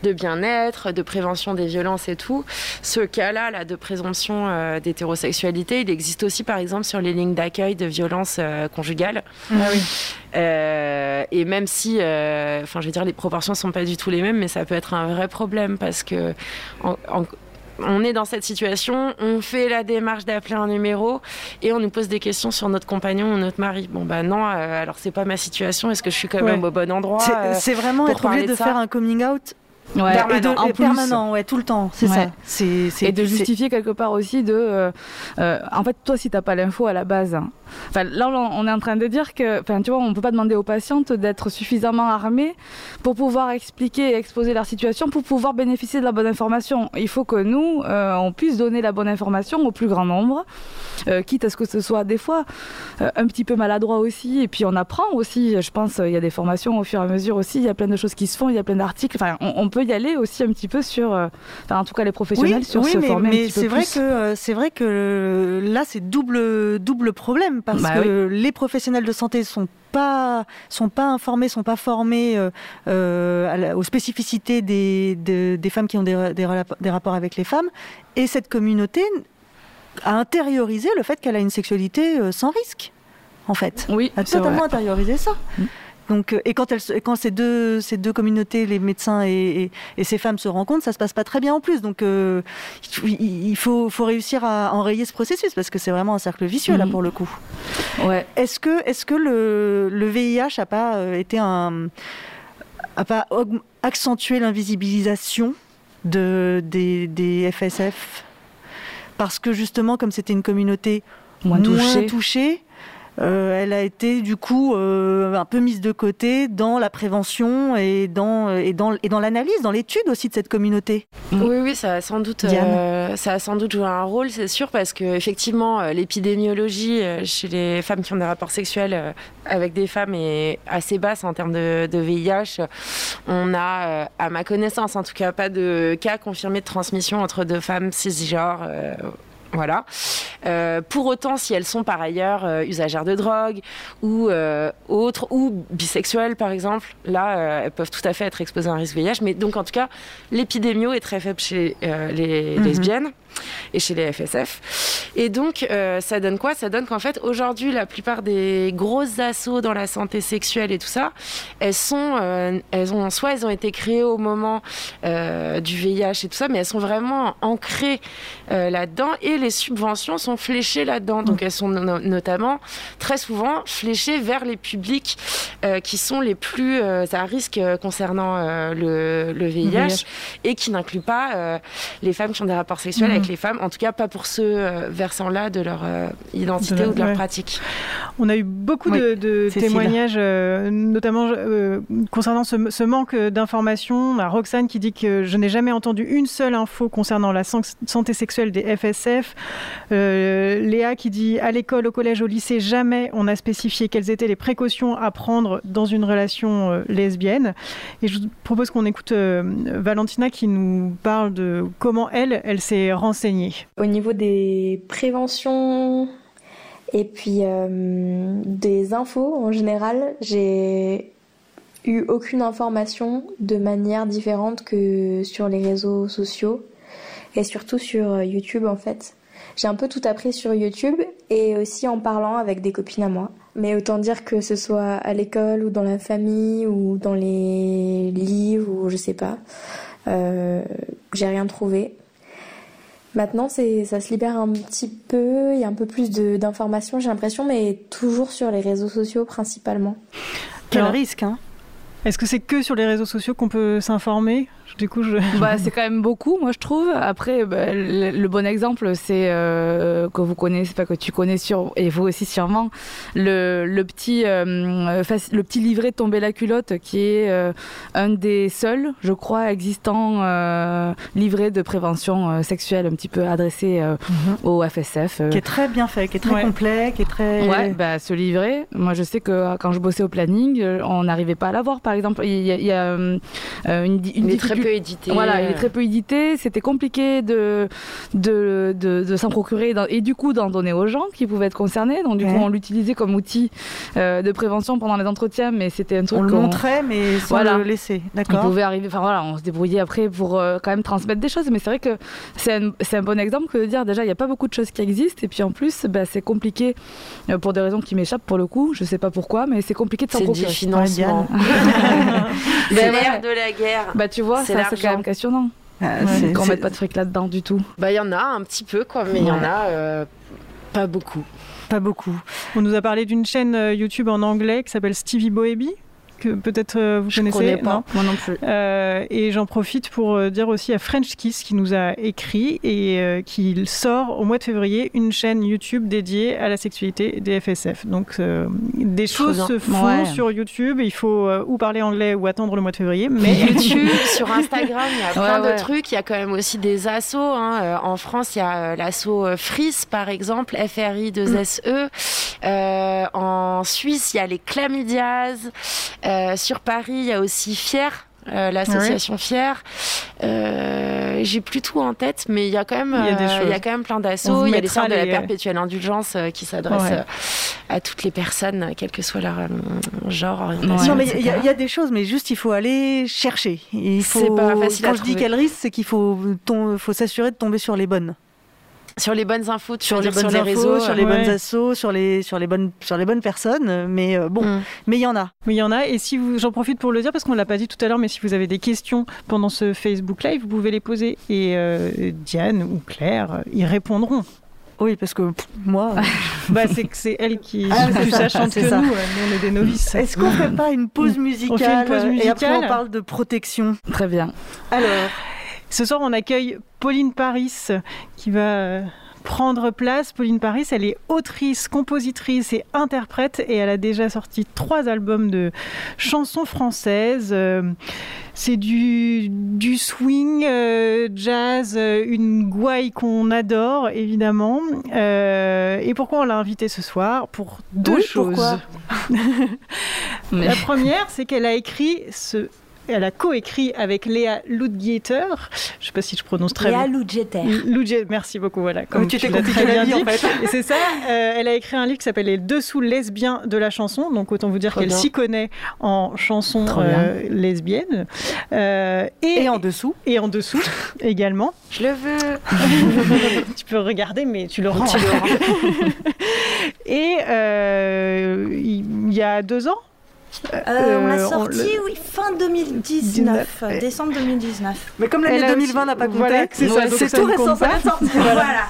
de bien-être, de prévention des violences et tout, ce cas-là, là, de présomption euh, d'hétérosexualité, il existe aussi, par exemple, sur les lignes d'accueil de violences euh, conjugales. Ah oui. Euh, et même si, enfin, je veux dire, les proportions sont pas du tout les mêmes, mais ça peut être un vrai problème parce que en- en- on est dans cette situation, on fait la démarche d'appeler un numéro et on nous pose des questions sur notre compagnon ou notre mari. Bon bah non, euh, alors c'est pas ma situation. Est-ce que je suis quand même Ouais. au bon endroit C'est- euh, vraiment pour être obligé de, faire un coming out Ouais. Permanent. et de- En plus. permanent, ouais, tout le temps, c'est Ouais. ça. C'est c'est- et de justifier quelque part aussi de euh, euh, en fait toi si t'as pas l'info à la base hein, enfin là on est en train de dire que enfin tu vois on peut pas demander aux patientes d'être suffisamment armées pour pouvoir expliquer et exposer leur situation pour pouvoir bénéficier de la bonne information il faut que nous euh, on puisse donner la bonne information au plus grand nombre euh, quitte à ce que ce soit des fois euh, un petit peu maladroit aussi et puis on apprend aussi je pense il y a des formations au fur et à mesure aussi il y a plein de choses qui se font il y a plein d'articles enfin on, on peut peut y aller aussi un petit peu sur, enfin en tout cas les professionnels sur oui, se mais, former mais un petit peu c'est vrai plus. que c'est vrai que là c'est double double problème parce Bah que les professionnels de santé sont pas sont pas informés, sont pas formés euh, euh, aux spécificités des, de- des femmes qui ont des, des, rapports avec les femmes, et cette communauté a intériorisé le fait qu'elle a une sexualité euh, sans risque, en fait. Oui, A totalement vrai. intériorisé ça. Mm. Donc, euh, et quand, elles se- et quand ces, deux, ces deux communautés, les médecins et, et, et ces femmes se rencontrent, ça se passe pas très bien en plus. Donc, euh, il il faut, faut réussir à enrayer ce processus parce que c'est vraiment un cercle vicieux là Mhm. pour le coup. Ouais. Est-ce que, le, le VIH a pas euh, été un, a pas accentué l'invisibilisation de des, des FSF parce que justement, comme c'était une communauté Moins touché. touchée, elle a été du coup euh, un peu mise de côté dans la prévention et dans et dans et dans l'analyse, dans l'étude aussi de cette communauté. Oui, oui, ça a sans doute, euh, ça a sans doute joué un rôle, c'est sûr, parce que effectivement, euh, l'épidémiologie euh, chez les femmes qui ont des rapports sexuels euh, avec des femmes est assez basse en termes de, de VIH. On a, euh, à ma connaissance, en tout cas, pas de cas confirmés de transmission entre deux femmes cisgenres. Voilà. Euh, pour autant, si elles sont par ailleurs euh, usagères de drogue ou euh, autres, ou bisexuelles par exemple, là, elles peuvent tout à fait être exposées à un risque VIH. Mais donc, en tout cas, l'épidémio est très faible chez les Mhm. lesbiennes et chez les FSF. Et donc, ça donne quoi? Ça donne qu'en fait, aujourd'hui, la plupart des grosses assauts dans la santé sexuelle et tout ça, elles sont, elles ont, soit elles ont été créées au moment du VIH et tout ça, mais elles sont vraiment ancrées là-dedans et les subventions sont fléchées là-dedans. Donc, elles sont no- notamment très souvent fléchées vers les publics euh, qui sont les plus euh, à risque euh, concernant euh, le, le VIH, VIH. et qui n'incluent pas les femmes qui ont des rapports sexuels avec les femmes, en tout cas pas pour ce versant-là de leur identité De leur- ou de leur ouais. pratique. On a eu beaucoup Oui, de, témoignages, notamment concernant ce, ce manque d'informations. Roxane qui dit que je n'ai jamais entendu une seule info concernant la san- santé sexuelle des FSF. Euh, Léa qui dit à l'école, au collège, au lycée, jamais on a spécifié quelles étaient les précautions à prendre dans une relation euh, lesbienne. Et je vous propose qu'on écoute euh, Valentina qui nous parle de comment elle, elle s'est renseignée. Au niveau des préventions et puis des infos en général, j'ai eu aucune information de manière différente que sur les réseaux sociaux et surtout sur YouTube en fait. J'ai un peu tout appris sur YouTube et aussi en parlant avec des copines à moi. Mais autant dire que ce soit à l'école ou dans la famille ou dans les livres ou je sais pas, euh, j'ai rien trouvé. Maintenant, c'est, ça se libère un petit peu, il y a un peu plus de, d'informations, j'ai l'impression, mais toujours sur les réseaux sociaux principalement. Quel Alors- risque, hein? Est-ce que c'est que sur les réseaux sociaux qu'on peut s'informer? Du coup, je... Bah, c'est quand même beaucoup, moi je trouve. Après, bah, le, le bon exemple, c'est euh, que vous connaissez, pas que tu connais sur, et vous aussi sûrement, le, le petit, euh, le petit livret tomber la culotte, qui est euh, un des seuls, je crois, existants euh, livrets de prévention sexuelle, un petit peu adressé euh, au FSF. qui est très bien fait, qui est très Ouais. complet, qui est très. Ouais, bah, ce livret, moi je sais que quand je bossais au planning, on n'arrivait pas à l'avoir par exemple. Il y a, il y a, une, une difficulté- peu édité. Voilà, il est très peu édité. C'était compliqué de, de, de, de s'en procurer et du coup d'en donner aux gens qui pouvaient être concernés. Donc du coup, on l'utilisait comme outil euh, de prévention pendant les entretiens, mais c'était un truc On le montrait, mais sans Voilà. le laisser. il D'accord. pouvait arriver. Enfin voilà, on se débrouillait après pour euh, quand même transmettre des choses. Mais c'est vrai que c'est un, c'est un bon exemple que de dire déjà il n'y a pas beaucoup de choses qui existent et puis en plus bah, c'est compliqué euh, pour des raisons qui m'échappent pour le coup. Je sais pas pourquoi, mais c'est compliqué de s'en C'est du procurer. financement. Ben C'est ouais. de la guerre. Bah tu vois, C'est quand même questionnant. Ah, Ouais, c'est- Qu'on mette pas de fric là-dedans du tout. Bah, il y en a un petit peu, quoi, mais il y en a euh, pas beaucoup. Pas beaucoup. On nous a parlé d'une chaîne euh, YouTube en anglais qui s'appelle Stevie Boebi, que peut-être euh, vous Je connaissez. connais pas. non Moi non plus. Euh, et j'en profite pour euh, dire aussi à French Kiss qui nous a écrit et euh, qu'il sort au mois de février une chaîne YouTube dédiée à la sexualité des FSF. Donc euh, des choses bien. se font Ouais. sur YouTube. Il faut ou parler anglais ou attendre le mois de février. Mais YouTube, sur Instagram, il y a plein Ouais, ouais. de trucs. Il y a quand même aussi des assos. hein. En France, il y a euh, FRIS, par exemple, FRI2SE. Euh, en Suisse, il y a les Chlamydias. Euh, sur Paris, il y a aussi Fier. euh, l'association Fier. Euh, J'ai plus tout en tête, mais il y a quand même, Il y a des euh, il y a choses. quand même plein d'assauts. Il y a les mettra sortes de la perpétuelle indulgence euh, qui s'adressent Ouais. euh, à toutes les personnes, quel que soit leur euh, genre, Ouais. orientation. Non, mais il y, a- y des choses, mais juste il faut aller chercher. Il faut, C'est pas facile à Quand je dis trouver. quel risque, c'est qu'il faut s'assurer de tomber sur les bonnes. Sur les bonnes infos, tu Sur les dire bonnes sur les infos, réseaux. sur les ouais. bonnes assos, sur les, sur les bonnes, sur les bonnes personnes. Mais euh, bon, Mm. mais il y en a. Mais il y en a, et si vous, j'en profite pour le dire parce qu'on l'a pas dit tout à l'heure, mais si vous avez des questions pendant ce Facebook Live, vous pouvez les poser et euh, Diane ou Claire euh, y répondront. Oui, parce que pff, moi. euh, Bah, c'est que c'est elle qui Ah, est c'est plus sachante que ça. nous. euh, Nous, on est des novices. Est-ce qu'on ferait pas une pause musicale On fait une pause et après on musicale parle de protection? Très bien. Alors, Ce soir, on accueille Pauline Paris qui va euh, prendre place. Pauline Paris, elle est autrice, compositrice et interprète et elle a déjà sorti trois albums de chansons françaises. Euh, C'est du, du swing, euh, jazz, une gouaille qu'on adore évidemment. Euh, et pourquoi on l'a invitée ce soir Pour deux Oui, choses. La première, c'est qu'elle a écrit ce. Elle a coécrit avec Léa Ludgieter. Je ne sais pas si je prononce très Léa bien. Ludgeter. Ludgieter, merci beaucoup. Voilà, comme tu t'es l'as compliqué très la bien vie en dit. fait. Et c'est ça, euh, elle a écrit un livre qui s'appelle Les dessous lesbiens de la chanson. Donc autant vous dire qu'elle s'y connaît en bien. euh, lesbiennes. Euh, et, Et en dessous. et en dessous également. Je le veux. tu peux regarder, mais tu le rends. Tu le rends. Et euh, il y a deux ans, Euh, on l'a Euh, on sorti, le- oui, fin 2019, euh, décembre 2019. Mais comme l'année a 2020 aussi- n'a pas compté, voilà, c'est tout récent, ça. Voilà.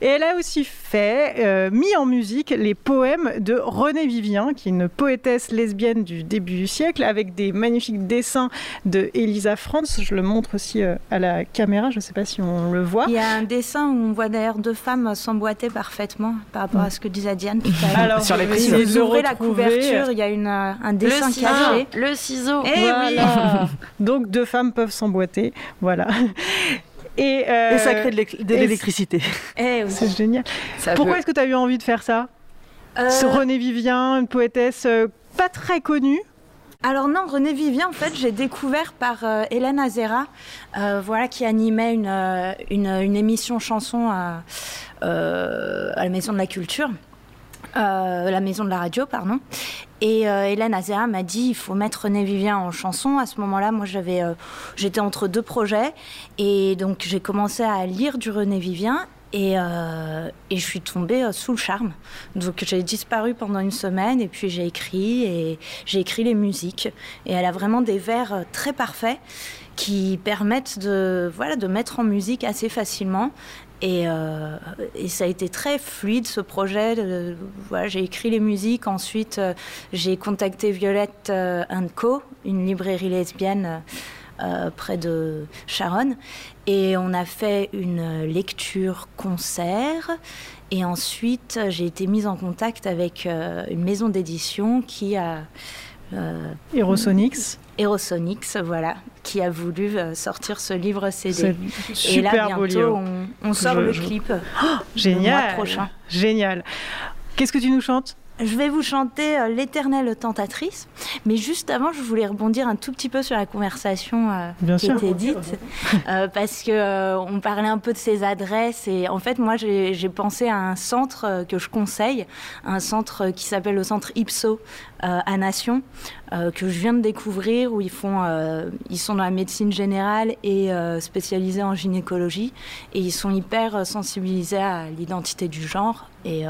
Et elle a aussi fait, euh, mis en musique les poèmes de Renée Vivien, qui est une poétesse lesbienne du début du siècle, avec des magnifiques dessins de Elisa Franz. Je le montre aussi euh, à la caméra, je ne sais pas si on le voit. Il y a un dessin où on voit d'ailleurs deux femmes s'emboîter parfaiement par rapport à ce que disait Diane tout à l'heure. Alors, Sur les Si vous le ouvrez la couverture, il y a une, un Le dessin ciseau. caché. Le ciseau. Eh oui. Donc deux femmes peuvent s'emboîter, voilà. Et, euh, Et ça crée de l'électricité. Eh oui. C'est génial. Ça Pourquoi peut- est-ce que tu as eu envie de faire ça? Euh, Ce Renée Vivien, une poétesse euh, pas très connue? Alors non, René Vivien, en fait, j'ai découvert par euh, Hélène Azera, euh, voilà, qui animait une, euh, une, une émission chanson à, euh, à la Maison de la Culture. Euh, la maison de la radio, pardon. Et euh, Hélène Azera m'a dit il faut mettre René Vivien en chanson. À ce moment-là, moi, j'avais, euh, j'étais entre deux projets, et donc j'ai commencé à lire du René Vivien. Et, et je suis tombée sous le charme. Donc j'ai disparu pendant une semaine et puis j'ai écrit et j'ai écrit les musiques. Et elle a vraiment des vers très parfaits qui permettent de, voilà, de mettre en musique assez facilement. Et, euh, et ça a été très fluide ce projet. j'ai écrit les musiques. Ensuite, euh, j'ai contacté Violette euh, Co, une librairie lesbienne près de Charonne. Et on a fait une lecture-concert. Et ensuite, j'ai été mise en contact avec une maison d'édition qui a. Euh, Aerosonics. Voilà, qui a voulu euh, sortir ce livre CD. Et là, bientôt, beau livre. on, on sort Je- le je- clip Génial. le mois prochain. Génial. Qu'est-ce que tu nous chantes? Je vais vous chanter euh, L'éternelle tentatrice. Mais juste avant, je voulais rebondir un tout petit peu sur la conversation euh, Bien qui sûr. était dite. euh, parce que euh, on parlait un peu de ces adresses. Et en fait, moi, j'ai pensé à un centre euh, que je conseille. Un centre qui s'appelle le centre Ipso à Nation. que je viens de découvrir, où ils, font, ils sont dans la médecine générale et spécialisés en gynécologie. Et ils sont hyper sensibilisés à l'identité du genre. Et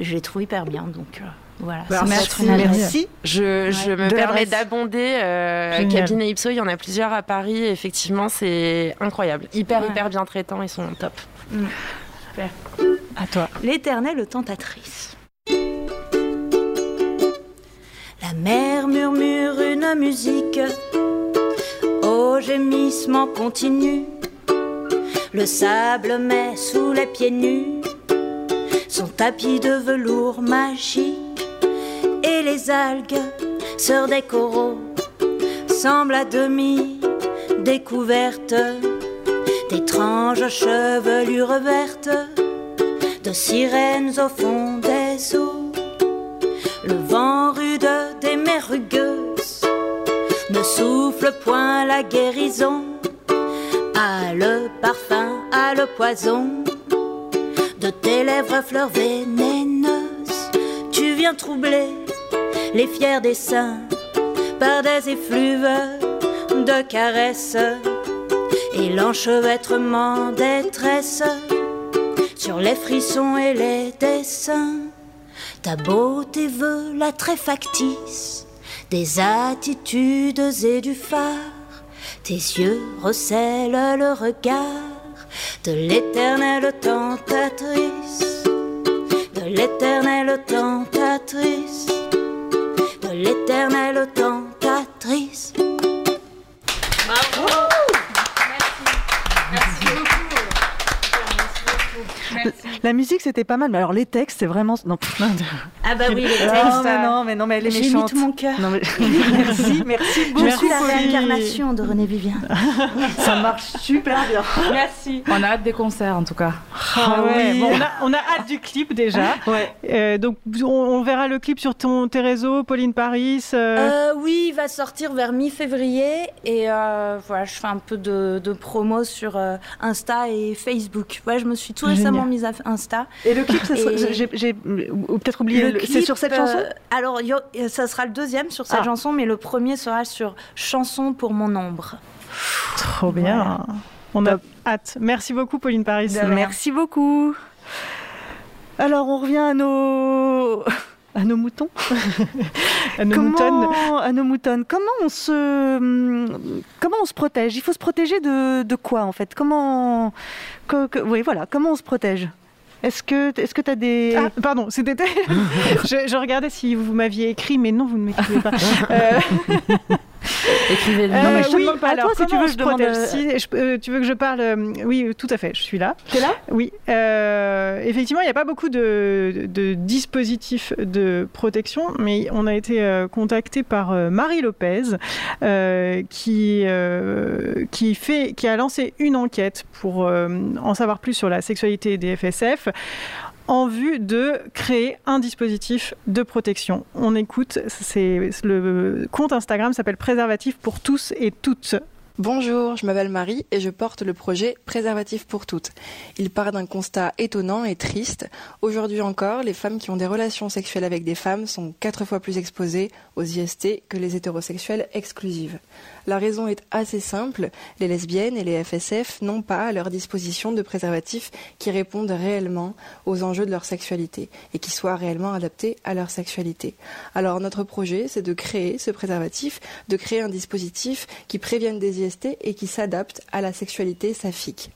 je les trouve hyper bien. Donc euh, voilà, Bah, merci. être une adresse. Merci. Je, je me permets d'abonder. Euh, cabinet Ipso, il y en a plusieurs à Paris. Effectivement, c'est incroyable. Hyper, Ouais. hyper bien traitants. Ils sont top. À toi. L'éternelle tentatrice. La mer murmure une musique au gémissement continu. Le sable met sous les pieds nus son tapis de velours magique. Et les algues, sœurs des coraux, semblent à demi découvertes d'étranges chevelures vertes de sirènes au fond des eaux. Le vent rude des mers rugueuses ne souffle point la guérison. Ah, le parfum, ah, le poison de tes lèvres fleurs vénéneuses. Tu viens troubler les fiers des seins par des effluves de caresses et l'enchevêtrement des tresses sur les frissons et les dessins. Ta beauté veut la très factice des attitudes et du phare. Tes yeux recèlent le regard de l'éternelle tentatrice, de l'éternelle tentatrice, de l'éternelle tentatrice. La musique, c'était pas mal, mais alors les textes, c'est vraiment. Non, Ah bah oui, les textes. non, mais non, mais non, mais elle est J'ai mis méchante. tout mon cœur. Non, mais... merci, merci beaucoup. Je suis la réincarnation de René Vivien. Ça marche super bien. Merci. On a hâte des concerts en tout cas. Ah ouais, oui. bon, on, a, on a hâte du clip déjà. Ouais. Euh, donc on, on verra le clip sur ton, tes réseaux, Pauline Paris. euh, Euh, oui, il va sortir vers mi-février et euh, voilà, je fais un peu de, de promo sur euh, Insta et Facebook. Ouais, je me suis tout récemment Génial. Mise à Insta. Et le clip, ça sera- Et- j'ai peut-être oublié, c'est sur cette euh, chanson Alors, yo- euh, ça sera le deuxième sur cette Ah. chanson, mais le premier sera sur Chanson pour mon ombre. Trop bien. On a hâte. Merci beaucoup, Pauline Paris. Merci beaucoup. Alors, on revient à nos. À nos moutons À nos comment, moutons. À nos moutons. Comment on se, comment on se protège? Il faut se protéger de, de quoi en fait? Comment, que- que- oui voilà, comment on se protège? Est-ce que, est-ce que tu as des Ah, pardon, c'était. je, je regardais si vous m'aviez écrit, mais non, vous ne m'écrivez pas. Euh, Écrivez-le. Non, mais je te oui, demande pas alors, toi, si tu veux, on je demande Si, je- euh, tu veux que je parle euh, Oui, tout à fait, je suis là. T'es là? Oui, euh, effectivement, il n'y a pas beaucoup de, de dispositifs de protection, mais on a été euh, contacté par euh, Marie Lopez, euh, qui, euh, qui, fait, qui a lancé une enquête pour euh, en savoir plus sur la sexualité des FSF en vue de créer un dispositif de protection. On écoute, le compte Instagram s'appelle Préservatif pour tous et toutes. Bonjour, je m'appelle Marie et je porte le projet Préservatif pour toutes. Il part d'un constat étonnant et triste. Aujourd'hui encore, les femmes qui ont des relations sexuelles avec des femmes sont quatre fois plus exposées aux IST que les hétérosexuelles exclusives. La raison est assez simple, les lesbiennes et les FSF n'ont pas à leur disposition de préservatifs qui répondent réellement aux enjeux de leur sexualité et qui soient réellement adaptés à leur sexualité. Alors notre projet, c'est de créer ce préservatif, de créer un dispositif qui prévienne des IST et qui s'adapte à la sexualité saphique.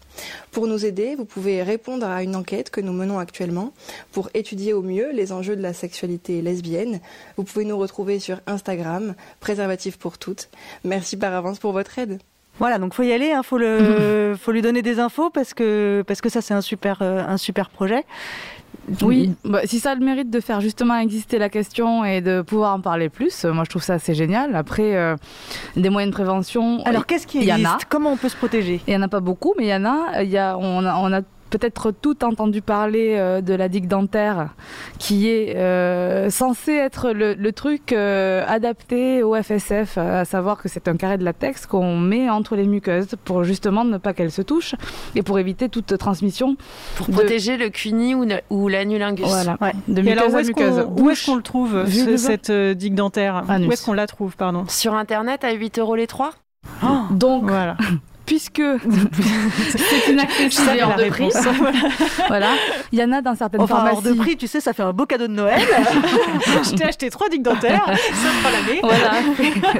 Pour nous aider, vous pouvez répondre à une enquête que nous menons actuellement pour étudier au mieux les enjeux de la sexualité lesbienne. Vous pouvez nous retrouver sur Instagram, préservatif pour toutes. Merci par avance pour votre aide. Voilà, donc faut y aller, hein, faut le, faut lui donner des infos parce que parce que ça c'est un super euh, un super projet. Oui, bah, si ça a le mérite de faire justement exister la question et de pouvoir en parler plus, euh, moi je trouve ça assez génial. Après, euh, des moyens de prévention. Alors qu'est-ce qui il y en existe? A. Comment on peut se protéger? Il y en a pas beaucoup, mais il y en a. Il y a on a, on a peut-être tout entendu parler euh, de la digue dentaire, qui est euh, censé être le, le truc euh, adapté au FSF, à savoir que c'est un carré de latex qu'on met entre les muqueuses pour justement ne pas qu'elles se touchent et pour éviter toute transmission. Pour de- protéger le cuni ou, ne- ou l'anulingus. Voilà, Ouais. de alors, muqueuse où à est-ce muqueuse. qu'on où est-ce qu'on le trouve, ce- cette euh, digue dentaire? Anus. Où est-ce qu'on la trouve, pardon? Sur internet à 8 euros les trois? Donc, Voilà. puisque c'est inaccessible hors de prix, voilà, il y en a dans certaines Enfin, hors pharmacies. de prix, tu sais, ça fait un beau cadeau de Noël. je t'ai acheté trois digues dentaires, ça fera l'année. Voilà,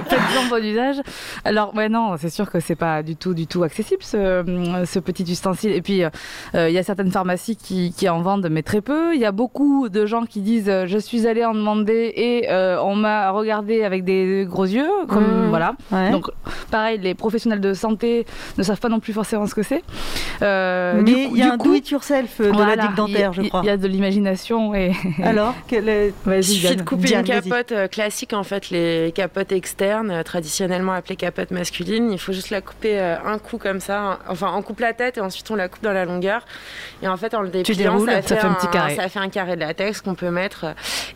faites-en bon usage. Alors, ouais, non, c'est sûr que c'est pas du tout, du tout accessible ce, ce petit ustensile. Et puis, euh, il y a certaines pharmacies qui, qui en vendent, mais très peu. Il y a beaucoup de gens qui disent euh, je suis allé en demander et euh, on m'a regardé avec des gros yeux, comme Mmh. voilà. Ouais. Donc, pareil, les professionnels de santé ne savent pas non plus forcément ce que c'est. Euh, Mais il y a un do it yourself de la digue dentaire, je crois. Il y a de l'imagination et. Alors, quelle est... il suffit de couper une capote classique en fait, les capotes externes traditionnellement appelées capotes masculines. Il faut juste la couper un coup comme ça. Enfin, on coupe la tête et ensuite on la coupe dans la longueur. Et en fait, en le dépliant, ça, fait, un, petit carré. ça fait un carré de latex qu'on peut mettre.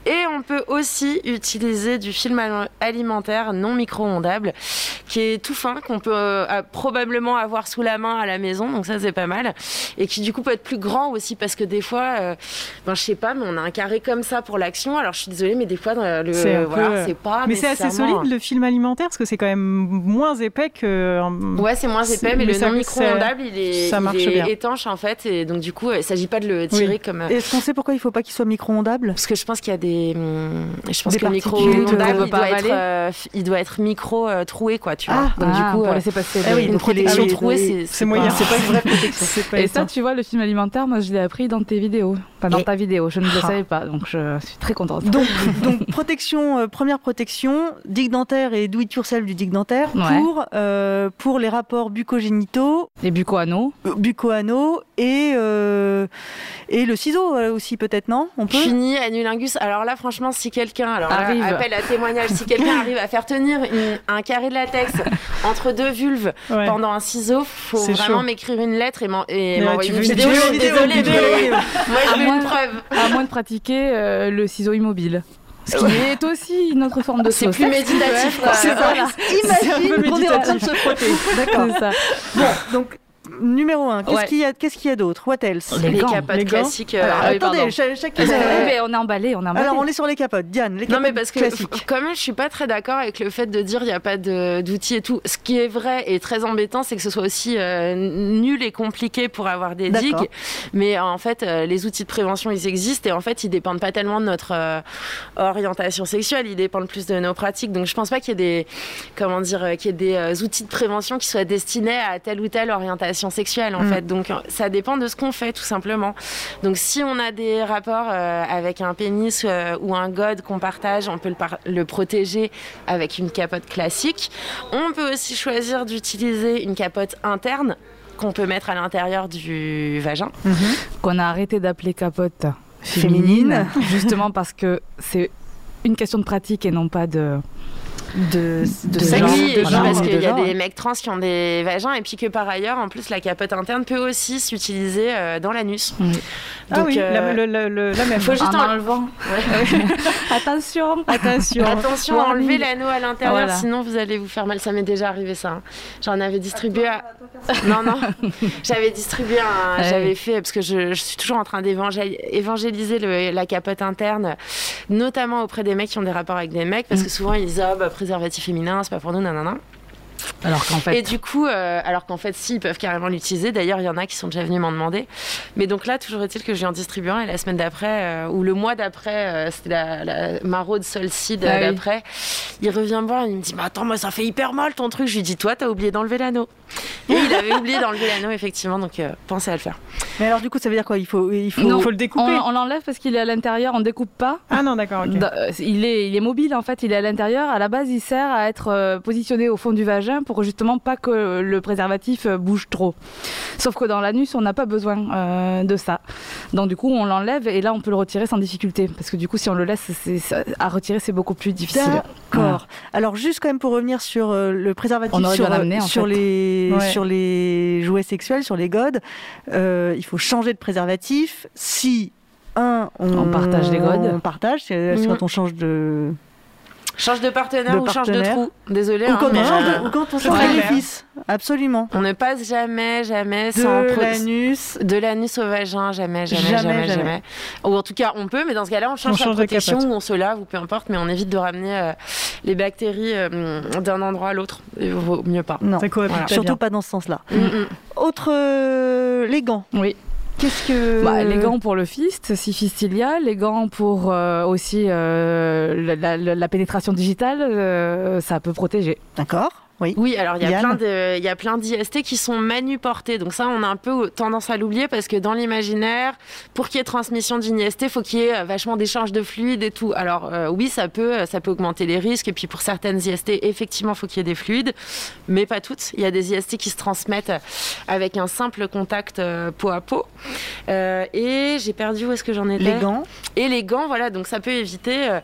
Et on peut aussi utiliser du film alimentaire non micro-ondable qui est tout fin, qu'on peut euh, probablement avoir sous la main à la maison. Donc ça, c'est pas mal. Et qui du coup peut être plus grand aussi parce que des fois, euh, ben, je sais pas, mais on a un carré comme ça pour l'action. Alors je suis désolée, mais des fois, le, c'est voilà, pas. Mais c'est assez solide le film alimentaire parce que c'est quand même moins épais que. Ouais, c'est moins épais, mais, le non micro-ondable, il est, ça marche bien. étanche en fait. Et donc du coup, il s'agit pas de le tirer comme. Est-ce qu'on sait pourquoi il faut pas qu'il soit micro-ondable? Parce que je pense qu'il y a des. Hum, je pense que le micro-ondable, il, doit être, euh, il doit être micro euh, troué, quoi, tu vois. Ah, donc du ah, coup, pour laisser passer. Ah oui, protection trouée, c'est moyen. C'est pas une vraie protection. Et ça, tu vois, le film alimentaire, moi, je l'ai appris dans tes vidéos. Dans ta vidéo. Je ne le savais pas, donc je suis très contente. Donc, donc protection, euh, première protection, digue dentaire et do it yourself du digue dentaire pour pour les rapports bucogénitaux. Les bucco-anneaux. Bucco-anneaux et et le ciseau aussi peut-être non On peut? Fini annulingus. Alors là, franchement, si quelqu'un, alors appel à témoignage, si quelqu'un arrive à faire tenir un carré de latex entre deux vulves pendant un ciseau, faut vraiment m'écrire une lettre et m'envoyer une vidéo. Je suis désolée, moi je veux une preuve. À moins de pratiquer euh, le ciseau immobile. Ce qui est aussi une autre forme de C'est plus méditatif. C'est ça. Imagine qu'on est en train de se frotter. D'accord. Bon, donc numéro 1, qu'est-ce qu'il y a, qu'est-ce qu'il y a d'autre? What else? Les, capotes classiques. Euh, attendez, chacun. on est emballé, on est emballé. Alors on est sur les capotes. Diane, les capotes Non mais parce que quand même, je suis pas très d'accord avec le fait de dire il n'y a pas d'outils et tout. Ce qui est vrai et très embêtant, c'est que ce soit aussi euh, nul et compliqué pour avoir des digues. Mais en fait, euh, les outils de prévention, ils existent et en fait, ils dépendent pas tellement de notre orientation sexuelle, ils dépendent plus de nos pratiques. Donc je pense pas qu'il y ait des, comment dire, qu'il y ait des outils de prévention qui soient destinés à telle ou telle orientation sexuelle en mm. fait. Donc ça dépend de ce qu'on fait tout simplement. Donc si on a des rapports euh, avec un pénis euh, ou un god qu'on partage, on peut le, le, protéger avec une capote classique. On peut aussi choisir d'utiliser une capote interne qu'on peut mettre à l'intérieur du vagin. Mm-hmm. Qu'on a arrêté d'appeler capote féminine, justement parce que c'est une question de pratique et non pas de de, de, de parce qu'il y a des mecs trans qui ont des vagins et puis que par ailleurs, en plus, la capote interne peut aussi s'utiliser euh, dans l'anus. ah oui, euh, la, la, même. Faut juste en enlevant. attention, attention, attention à enlever l'anneau à l'intérieur, sinon vous allez vous faire mal. Ça m'est déjà arrivé ça. Hein. J'en avais distribué. À... non non, j'avais distribué un, j'avais fait parce que je, je, suis toujours en train d'évangéliser la capote interne, notamment auprès des mecs qui ont des rapports avec des mecs, parce que mm. souvent ils disent ah, bah, préservatif féminin, c'est pas pour nous, nanana. Alors qu'en fait. Et du coup, euh, alors qu'en fait, si, ils peuvent carrément l'utiliser. D'ailleurs, il y en a qui sont déjà venus m'en demander. Mais donc là, toujours est-il que j'ai en distribuant et la semaine d'après, euh, ou le mois d'après, euh, c'était la, la maraude solcide ah d'après, il revient me voir, il me dit Mais attends, moi, ça fait hyper mal ton truc. Je lui dis Toi, t'as oublié d'enlever l'anneau. Et il avait oublié d'enlever l'anneau, effectivement, donc pensez à le faire. Mais alors, du coup, ça veut dire quoi? Il faut, il faut, faut le découper? On, l'enlève parce qu'il est à l'intérieur, on découpe pas. Ah non, d'accord. Il, est, il est mobile, en fait, il est à l'intérieur. À la base, il sert à être positionné au fond du vagin pour justement pas que le préservatif bouge trop. Sauf que dans l'anus, on n'a pas besoin euh, de ça. Donc du coup, on l'enlève et là, on peut le retirer sans difficulté. Parce que du coup, si on le laisse, à retirer, c'est beaucoup plus difficile. D'accord. Alors juste quand même pour revenir sur euh, le préservatif, sur, sur les, sur les jouets sexuels, sur les godes, euh, il faut changer de préservatif si un, on, partage les godes. On partage, soit mhm. on change de Change de partenaire ou change de trou. Désolé. Ou, quand, on change de, ou quand on change fils. Absolument. On ne passe jamais, jamais de sans l'anus. De l'anus au vagin, jamais, jamais, jamais, jamais, Ou en tout cas, on peut, mais dans ce cas-là, on change on protection ou on se lave ou peu importe, mais on évite de ramener euh, les bactéries euh, d'un endroit à l'autre. Il vaut mieux pas. Non. Surtout pas dans ce sens-là. Mm, mm. Autre, euh, les gants. Oui. Qu'est-ce que bah, les gants pour le fist, si fist il y a, les gants pour euh, aussi euh, la, pénétration digitale, euh, ça peut protéger. D'accord. Oui. Oui, alors il y a Yann plein de, il y a plein d'IST qui sont manuportés. Donc ça, on a un peu tendance à l'oublier parce que dans l'imaginaire, pour qu'il y ait transmission d'une IST, faut qu'il y ait euh, vachement d'échanges de fluides et tout. Alors euh, oui, ça peut, ça peut augmenter les risques. Et puis pour certaines IST, effectivement, faut qu'il y ait des fluides, mais pas toutes. Il y a des IST qui se transmettent avec un simple contact euh, peau à peau. Euh, et j'ai perdu où est-ce que j'en étais? Les gants. Et les gants, voilà. Donc ça peut éviter euh,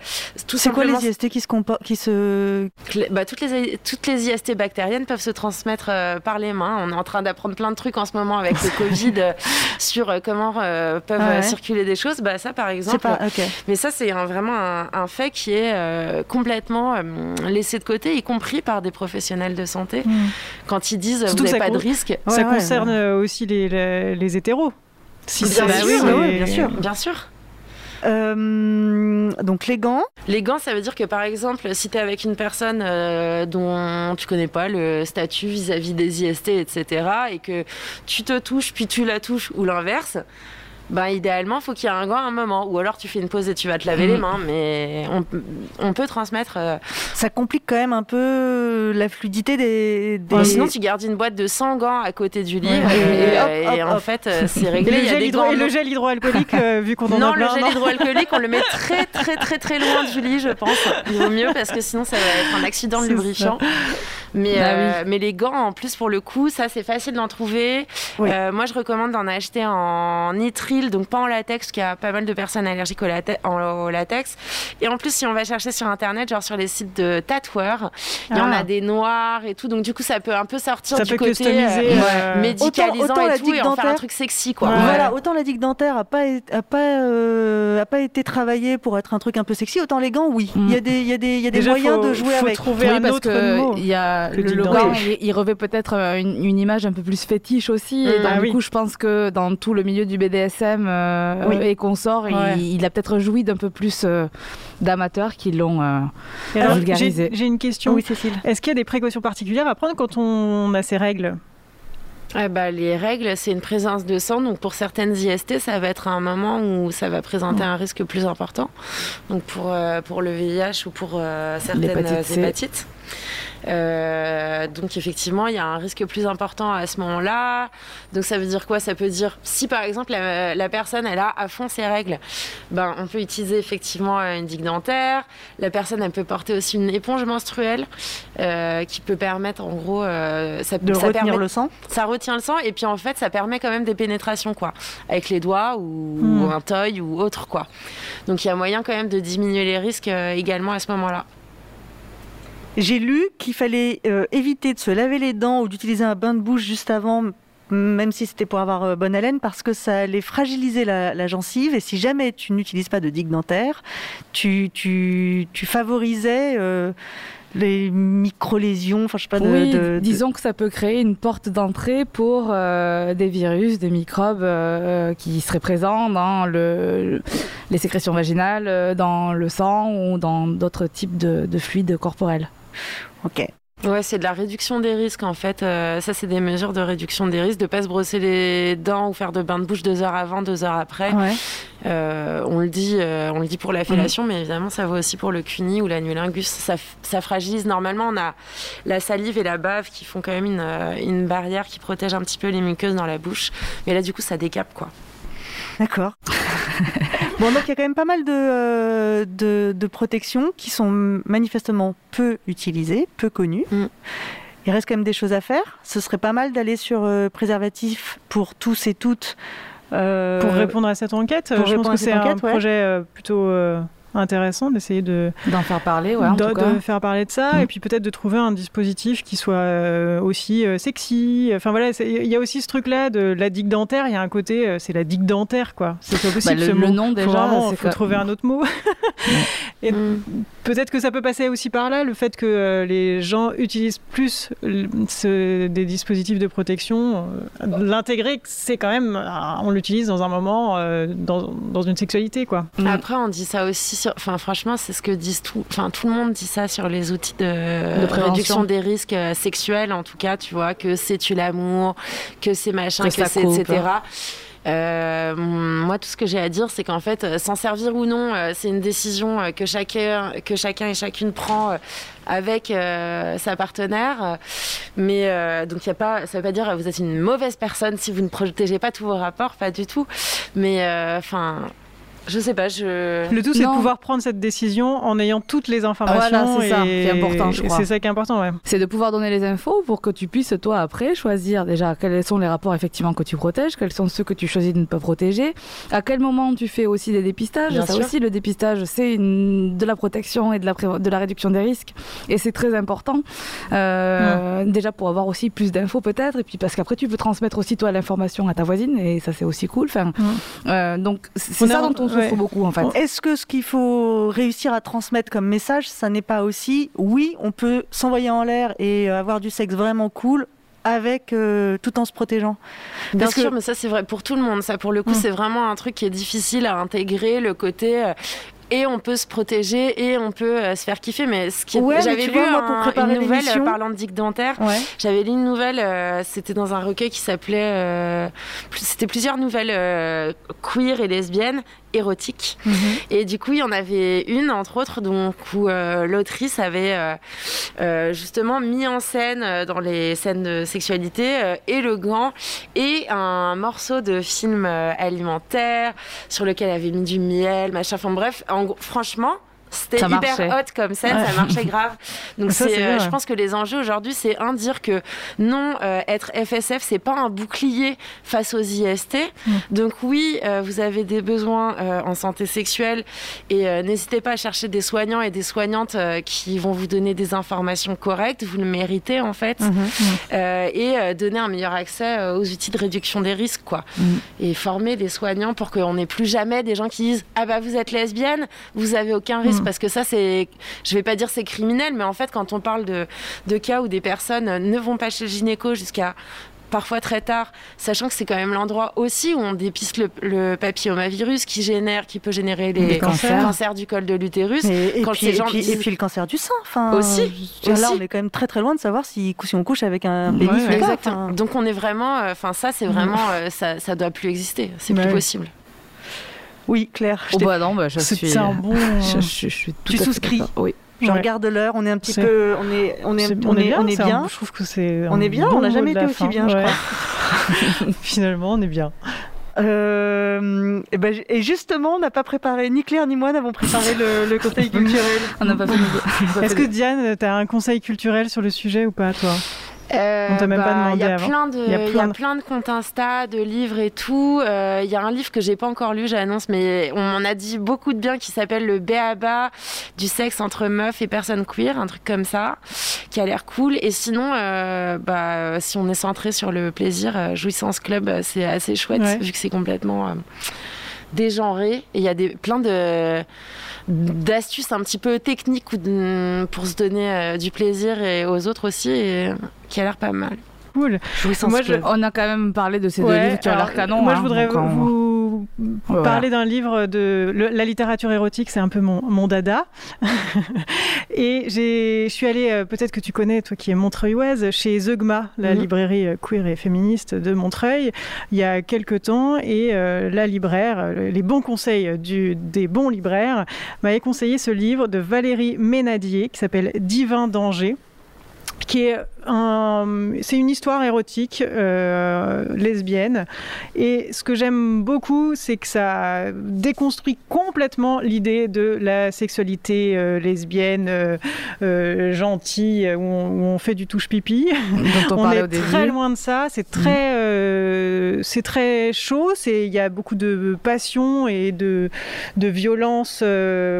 tout C'est quoi les IST qui se, compo- qui se... Bah, toutes, les, toutes les IST bactériennes peuvent se transmettre euh, par les mains. On est en train d'apprendre plein de trucs en ce moment avec le Covid euh, sur euh, comment euh, peuvent Ah ouais. circuler des choses. Bah, ça, par exemple. pas... Mais ça, c'est vraiment un, un fait qui est euh, complètement euh, laissé de côté, y compris par des professionnels de santé, Mm. quand ils disent Surtout vous que n'avez ça pas de risque. ça Ouais, concerne ouais. aussi les, les, les hétéros. Si Bien c'est- sûr, c'est- bah oui, bien sûr. Bien sûr. Euh, donc les gants, Les gants, ça veut dire que par exemple, si tu es avec une personne euh, dont tu connais pas le statut vis-à-vis des IST, etc., et que tu te touches puis tu la touches ou l'inverse, ben idéalement, faut qu'il y ait un gant à un moment. Ou alors tu fais une pause et tu vas te laver les mains, mais on, on peut transmettre. euh, ça complique quand même un peu la fluidité des... des... Bon, sinon, tu gardes une boîte de 100 gants à côté du lit Ouais. et, Et hop, et hop, en hop. fait, c'est Et réglé. le, gel des hydro- gants et le non- gel hydroalcoolique, euh, vu qu'on en non, a le plein. gel non hydroalcoolique, on le met très très très très loin du lit, je pense. Il vaut mieux parce que sinon ça va être un accident de C'est lubrifiant. Mais, Bah euh, mais les gants, en plus, pour le coup, ça c'est facile d'en trouver. Oui. Euh, moi, je recommande d'en acheter en donc pas en latex, qui a pas mal de personnes allergiques au, late- en- au latex. Et en plus, si on va chercher sur internet, genre sur les sites de tatoueurs, il y en Ah. a des noirs et tout, donc du coup, ça peut un peu sortir Ça du peut côté euh, médicalisant Autant- autant la et tout, et en faire un dentaire. truc sexy, quoi. Ouais. Voilà, autant la digue dentaire a pas, a pas, euh, a pas été travaillée pour être un truc un peu sexy, autant les gants, oui. Mm. Il y a des, il y a des, il y a des Déjà, moyens faut- de jouer faut avec. trouver Oui, un parce autre que mot. il y a le, gant, il, il revêt peut-être euh, une, une image un peu plus fétiche aussi. Et Mm. donc, Ah du oui. coup, je pense que dans tout le milieu du BDSM euh, Oui. et consorts, Ouais. il, il a peut-être joui d'un peu plus euh, d'amateurs qui l'ont euh, vulgarisé. J'ai une question. Oui, Cécile. Est-ce qu'il y a des précautions particulières à prendre quand on a ces règles? Ah bah, les règles, c'est une présence de sang. Donc pour certaines IST, ça va être un moment où ça va présenter un risque plus important. Donc pour, euh, pour le VIH ou pour euh, certaines euh, hépatites. Euh, donc effectivement, il y a un risque plus important à ce moment-là. Donc ça veut dire quoi? Ça peut dire si par exemple la, la personne elle a à fond ses règles, ben on peut utiliser effectivement une digue dentaire. La personne elle peut porter aussi une éponge menstruelle euh, qui peut permettre en gros euh, ça, De ça retenir permet- le sang? ça retient le sang et puis en fait ça permet quand même des pénétrations quoi avec les doigts ou, Hmm. ou un toy ou autre quoi donc il y a moyen quand même de diminuer les risques euh, également à ce moment là J'ai lu qu'il fallait euh, éviter de se laver les dents ou d'utiliser un bain de bouche juste avant, même si c'était pour avoir euh, bonne haleine, parce que ça allait fragiliser la, la gencive. Et si jamais tu n'utilises pas de digue dentaire, tu, tu, tu favorisais euh, les micro-lésions, enfin je sais pas, de, oui, de- de- disons que ça peut créer une porte d'entrée pour euh, des virus, des microbes euh, qui seraient présents dans le, les sécrétions vaginales, dans le sang ou dans d'autres types de, de fluides corporels. Ok. ouais c'est de la réduction des risques en fait Euh, ça c'est des mesures de réduction des risques de pas se brosser les dents ou faire de bain de bouche deux heures avant deux heures après Ouais. Euh, on le dit euh, on le dit pour la fellation mais évidemment ça vaut aussi pour le cuni ou l'anulingus ça, ça fragilise normalement on a la salive et la bave qui font quand même une, une barrière qui protège un petit peu les muqueuses dans la bouche mais là du coup ça décape quoi D'accord. Bon, donc il y a quand même pas mal de, euh, de, de protections qui sont manifestement peu utilisées, peu connues. Mm. Il reste quand même des choses à faire. Ce serait pas mal d'aller sur euh, préservatif pour tous et toutes. euh, Pour répondre à cette enquête, pour je pense que c'est un ouais. projet euh, plutôt euh, intéressant d'essayer de, D'en faire parler, ouais, en de, tout cas. de faire parler de ça Mm. et puis peut-être de trouver un dispositif qui soit euh, aussi euh, sexy. Enfin voilà, il y a aussi ce truc-là de la digue dentaire. Il y a un côté, euh, c'est la digue dentaire quoi. C'est pas possible Bah, le- ce le mot. nom, faut déjà, vraiment, c'est faut trouver un autre mot. Et Mm. peut-être que ça peut passer aussi par là, le fait que euh, les gens utilisent plus ce- des dispositifs de protection. euh, L'intégrer, c'est quand même, on l'utilise dans un moment, euh, dans, dans une sexualité quoi. Mm. Après, on dit ça aussi sur. Enfin, franchement, c'est ce que disent tout. Enfin, tout le monde dit ça sur les outils de, réduction des risques euh, sexuels, en tout cas, tu vois, que c'est tu l'amour, que c'est machin, Que c'est etc. moi, tout ce que j'ai à dire, c'est qu'en fait, s'en servir ou non, c'est une décision que chacun, que chacun et chacune prend avec sa partenaire. Mais donc, y a pas, ça ne veut pas dire que vous êtes une mauvaise personne si vous ne protégez pas tous vos rapports, pas du tout. Mais enfin. Je sais pas, je. Le tout, c'est de pouvoir prendre cette décision en ayant toutes les informations. Voilà, c'est ça qui est important, je crois. C'est ça qui est important, ouais. C'est de pouvoir donner les infos pour que tu puisses, toi, après, choisir déjà quels sont les rapports effectivement que tu protèges, quels sont ceux que tu choisis de ne pas protéger, à quel moment tu fais aussi des dépistages. ça aussi, le dépistage, c'est de la protection et de la, de la réduction des risques. Et c'est très important. Euh, Déjà pour avoir aussi plus d'infos, peut-être. Et puis parce qu'après, tu peux transmettre aussi, toi, l'information à ta voisine. Et ça, c'est aussi cool. Enfin, euh, donc, c'est ça dont on beaucoup en fait. Est-ce que ce qu'il faut réussir à transmettre comme message, ça n'est pas aussi, oui, on peut s'envoyer en l'air et avoir du sexe vraiment cool avec euh, tout en se protégeant. Bien sûr, mais ça c'est vrai pour tout le monde. Ça pour le coup, mm. c'est vraiment un truc qui est difficile à intégrer le côté euh, et on peut se protéger et on peut euh, se faire kiffer. Mais ce qui j'avais lu moi, pour une nouvelle euh, parlant de dick dentaire. J'avais lu une nouvelle, euh, c'était dans un recueil qui s'appelait, c'était plusieurs nouvelles queer et lesbiennes érotiques. Mhm. Et du coup, il y en avait une, entre autres, donc, où l'autrice avait justement mis en scène dans les scènes de sexualité et le gant et un morceau de film alimentaire sur lequel elle avait mis du miel, machin. Enfin bref, franchement, c'était hyper hot comme scène, ça marchait grave. Donc euh, je pense que les enjeux aujourd'hui, c'est un dire que non, euh, être FSF, c'est pas un bouclier face aux IST. Mm. Donc oui, euh, vous avez des besoins en santé sexuelle et n'hésitez pas à chercher des soignants et des soignantes qui vont vous donner des informations correctes. Vous le méritez en fait, mm-hmm. et donner un meilleur accès aux outils de réduction des risques, quoi. Mm. Et former les soignants pour qu'on n'ait plus jamais des gens qui disent ah bah vous êtes lesbienne, vous avez aucun risque. Mm. parce que ça, c'est, je vais pas dire c'est criminel, mais en fait, quand on parle de, de cas où des personnes ne vont pas chez le gynéco jusqu'à parfois très tard, sachant que c'est quand même l'endroit aussi où on dépiste le, le, papillomavirus qui génère, qui peut générer les, cancers. du col de l'utérus. Et, puis, le cancer du sein. Enfin, aussi, Là, on est quand même très très loin de savoir si, si on couche avec un pénis Exactement. Donc on est vraiment, euh, enfin ça, c'est vraiment, euh, ça, ça doit plus exister. C'est plus possible. Oui, Claire. Oh bah non, bah je suis. C'est un bon. Je, je, je suis tout tu souscris. Oui. Je regarde l'heure, on est un petit peu, on est, on est, on est, on est bien. je trouve que c'est. On est bien. on n'a jamais été aussi bien, je crois. Finalement, on est bien. Euh, et, ben, et, justement, on n'a pas préparé, ni Claire ni moi n'avons préparé le, le, conseil culturel. on n'a pas fait. Est-ce que Diane, tu as un conseil culturel sur le sujet ou pas, toi? Euh, on même pas demandé Il y a plein de, il y a plein, de... comptes Insta, de livres et tout. Euh, il y a un livre que j'ai pas encore lu, j'annonce, mais on m'en a dit beaucoup de bien qui s'appelle Le Béaba du sexe entre meufs et personnes queer, un truc comme ça, qui a l'air cool. Et sinon, euh, bah, si on est centré sur le plaisir, Jouissance Club, c'est assez chouette vu que c'est complètement dégenré. Et il y a des, plein de d'astuces un petit peu techniques pour se donner euh, du plaisir et aux autres aussi, et, qui a l'air pas mal. Cool. Moi, on a quand même parlé de ces deux livres qui ont l'air canon. Moi, je hein, voudrais vous parler d'un livre de la littérature érotique, c'est un peu mon, mon dada. et je suis allée, euh, peut-être que tu connais, toi qui es montreuilloise, chez Zeugma, la mhm. librairie euh, queer et féministe de Montreuil, il y a quelques temps. Et euh, la libraire, les bons conseils du, des bons libraires, m'avait conseillé ce livre de Valérie Ménadier qui s'appelle Divin danger qui est c'est une histoire érotique euh, lesbienne. Et ce que j'aime beaucoup, c'est que ça déconstruit complètement l'idée de la sexualité euh, lesbienne euh, gentille, où on, fait du touche-pipi. on, est très loin de ça. C'est mm. très, c'est très chaud. Il y a beaucoup de passion et de, de violence.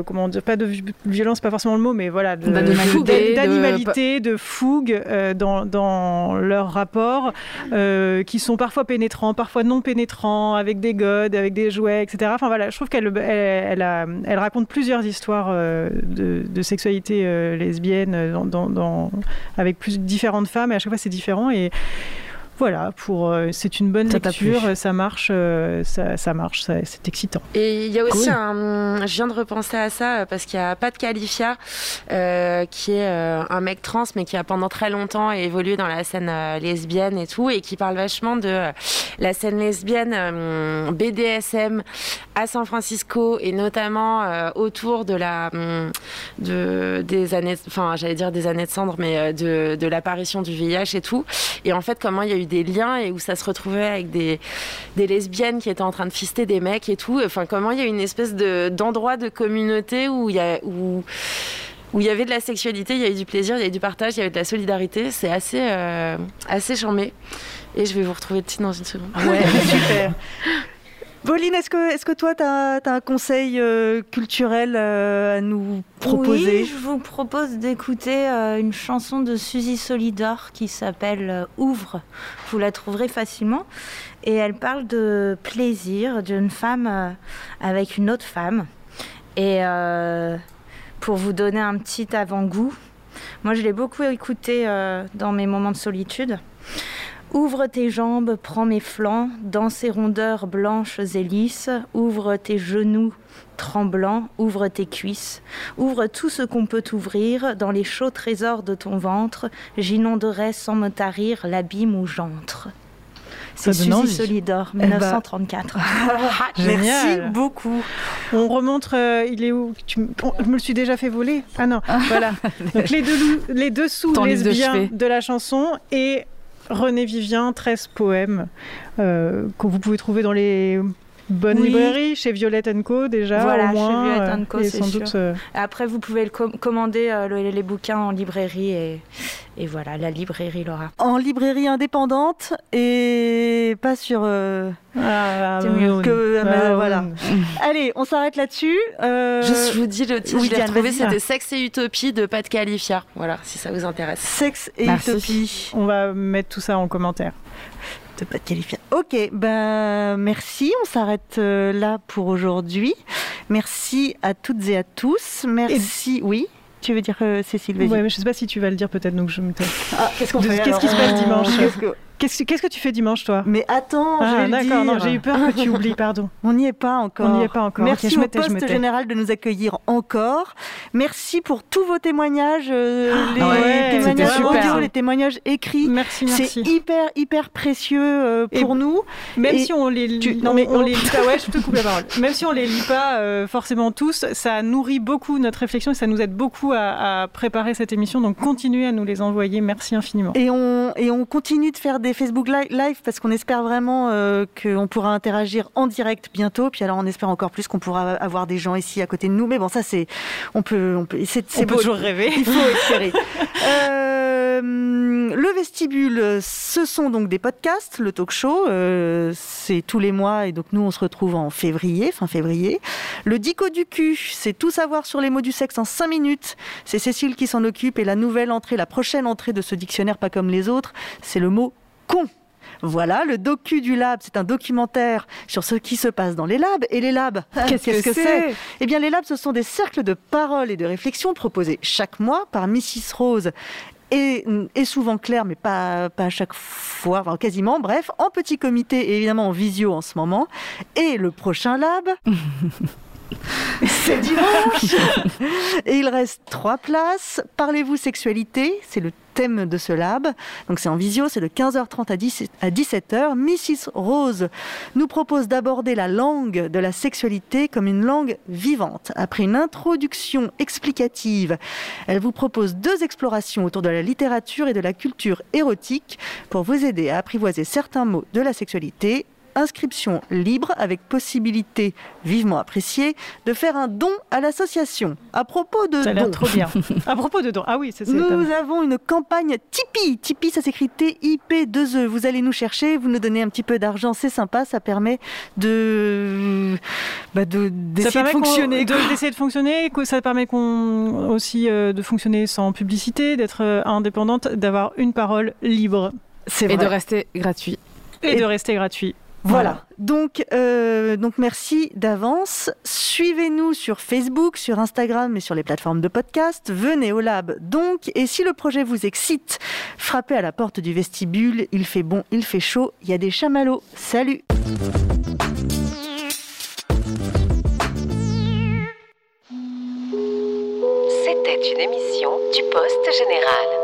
comment dire Pas de violence, pas forcément le mot, mais voilà, d'animalité, de, de, fougue dans, leurs rapports, euh, qui sont parfois pénétrants, parfois non pénétrants, avec des godes, avec des jouets, etc. Enfin voilà, je trouve qu'elle elle, raconte plusieurs histoires euh, de, sexualité euh, lesbienne avec plus différentes femmes, et à chaque fois c'est différent. Et voilà, pour c'est une bonne lecture, ça marche, ça, ça marche, c'est excitant. Et il y a aussi un, je viens de repenser à ça parce qu'il y a Pat Califia qui est un mec trans mais qui a pendant très longtemps évolué dans la scène lesbienne et tout et qui parle vachement de la scène lesbienne BDSM à San Francisco et notamment autour de la de des années, enfin j'allais dire des années de cendre, mais de, de l'apparition du VIH et tout. Et en fait, comment il y a eu des liens et où ça se retrouvait avec des, des lesbiennes qui étaient en train de fister des mecs et tout. Enfin, comment il y a une espèce de, d'endroit de communauté où il y a, où, où il y avait de la sexualité, il y avait du plaisir, il y avait du partage, il y avait de la solidarité. C'est assez, euh, assez charmé. Et je vais vous retrouver titre dans une seconde. Ouais, super. Pauline, est-ce que, toi, tu as, un conseil euh, culturel euh, à nous proposer? Oui, je vous propose d'écouter euh, une chanson de Suzy Solidor qui s'appelle Ouvre. Vous la trouverez facilement. Et elle parle de plaisir d'une femme avec une autre femme. Et pour vous donner un petit avant-goût, moi je l'ai beaucoup écouté dans mes moments de solitude. Ouvre tes jambes, prends mes flancs, dans ces rondeurs blanches et lisses, ouvre tes genoux tremblants, ouvre tes cuisses, ouvre tout ce qu'on peut ouvrir, dans les chauds trésors de ton ventre, j'inonderai sans me tarir l'abîme où j'entre. C'est Suzy Solidor, 1934. Eh ben, Merci beaucoup. On remonte, euh, il est où? Je me le suis déjà fait voler? Ah non, voilà. Donc les, deux, les dessous lesbiens de la chanson et René Vivien, 13 poèmes euh, que vous pouvez trouver dans les bonnes librairies, chez Violette Co déjà. Voilà, au moins, chez Violette Co, c'est sûr. Euh, Après, vous pouvez le commander euh, les bouquins en librairie et, et, voilà, la librairie Laura. En librairie indépendante et pas sur. Ah, c'est mieux que. Ah, voilà. Allez, on s'arrête là-dessus. Je vous dis le titre, oui, je l'ai retrouvé, c'était Sexe et Utopie de Pat Califia. Voilà, si ça vous intéresse. Sexe et Utopie. On va mettre tout ça en commentaire de pas qualifier. Ok, ben merci. On s'arrête euh, là pour aujourd'hui. Merci à toutes et à tous. Merci. Oui. Tu veux dire euh, Cécile Oui, mais je sais pas si tu vas le dire peut-être, donc je me. Ah, qu'est-ce qu'on fait Qu'est-ce qui se passe dimanche Qu'est-ce que tu fais dimanche, toi? Mais attends, ah, je d'accord, non, j'ai eu peur que tu oublies, pardon. On n'y est pas encore. On n'y est pas encore. Merci au poste général de nous accueillir encore. Merci pour tous vos témoignages, euh, ah, les témoignages audio, les témoignages écrits. Merci, merci. C'est hyper, hyper précieux euh, pour nous. Même si on les lit, non, mais on, les lit pas, ouais, je te coupe la parole. Même si on les lit pas euh, forcément tous, ça nourrit beaucoup notre réflexion et ça nous aide beaucoup à, à préparer cette émission. Donc continuez à nous les envoyer. Merci infiniment. Et on, et on continue de faire des Facebook Live parce qu'on espère vraiment euh, qu'on pourra interagir en direct bientôt. Puis alors on espère encore plus qu'on pourra avoir des gens ici à côté de nous. Mais bon, ça c'est, on peut, on peut, c'est, on peut toujours rêver. Il faut espérer. euh, le vestibule, ce sont donc des podcasts. Le talk show, euh, c'est tous les mois et donc nous on se retrouve en février, fin février. Le dico du cul, c'est tout savoir sur les mots du sexe en 5 minutes. C'est Cécile qui s'en occupe et la nouvelle entrée, la prochaine entrée de ce dictionnaire pas comme les autres, c'est le mot con. Voilà, le docu du lab, c'est un documentaire sur ce qui se passe dans les labs. Et les labs, qu'est-ce que c'est Eh bien, les labs, ce sont des cercles de parole et de réflexion proposés chaque mois par Mrs. Rose et, souvent Claire, mais pas, pas à chaque fois, enfin, quasiment, bref, en petit comité et évidemment en visio en ce moment. Et le prochain lab, c'est dimanche Et il reste trois places. Parlez-vous sexualité? C'est le thème de ce lab. Donc c'est en visio, c'est de 15h30 à 17h. Mrs. Rose nous propose d'aborder la langue de la sexualité comme une langue vivante. Après une introduction explicative, elle vous propose deux explorations autour de la littérature et de la culture érotique pour vous aider à apprivoiser certains mots de la sexualité inscription libre avec possibilité vivement appréciée de faire un don à l'association. À propos de ça don. trop bien. à propos de don. Ah oui, c'est Nous avons une campagne Tipeee. Tipeee, ça s'écrit T-I-P-2-E. Vous allez nous chercher, vous nous donnez un petit peu d'argent, c'est sympa, ça permet de bah d'essayer de, fonctionner. D'essayer de, fonctionner, ça permet qu'on aussi euh, de fonctionner sans publicité, d'être euh, indépendante, d'avoir une parole libre. Et de rester gratuit. et de rester gratuit. Voilà. Donc, euh, donc merci d'avance. Suivez-nous sur Facebook, sur Instagram et sur les plateformes de podcast. Venez au lab donc. Et si le projet vous excite, frappez à la porte du vestibule. Il fait bon, il fait chaud. Il y a des chamallows. Salut. C'était une émission du Poste Général.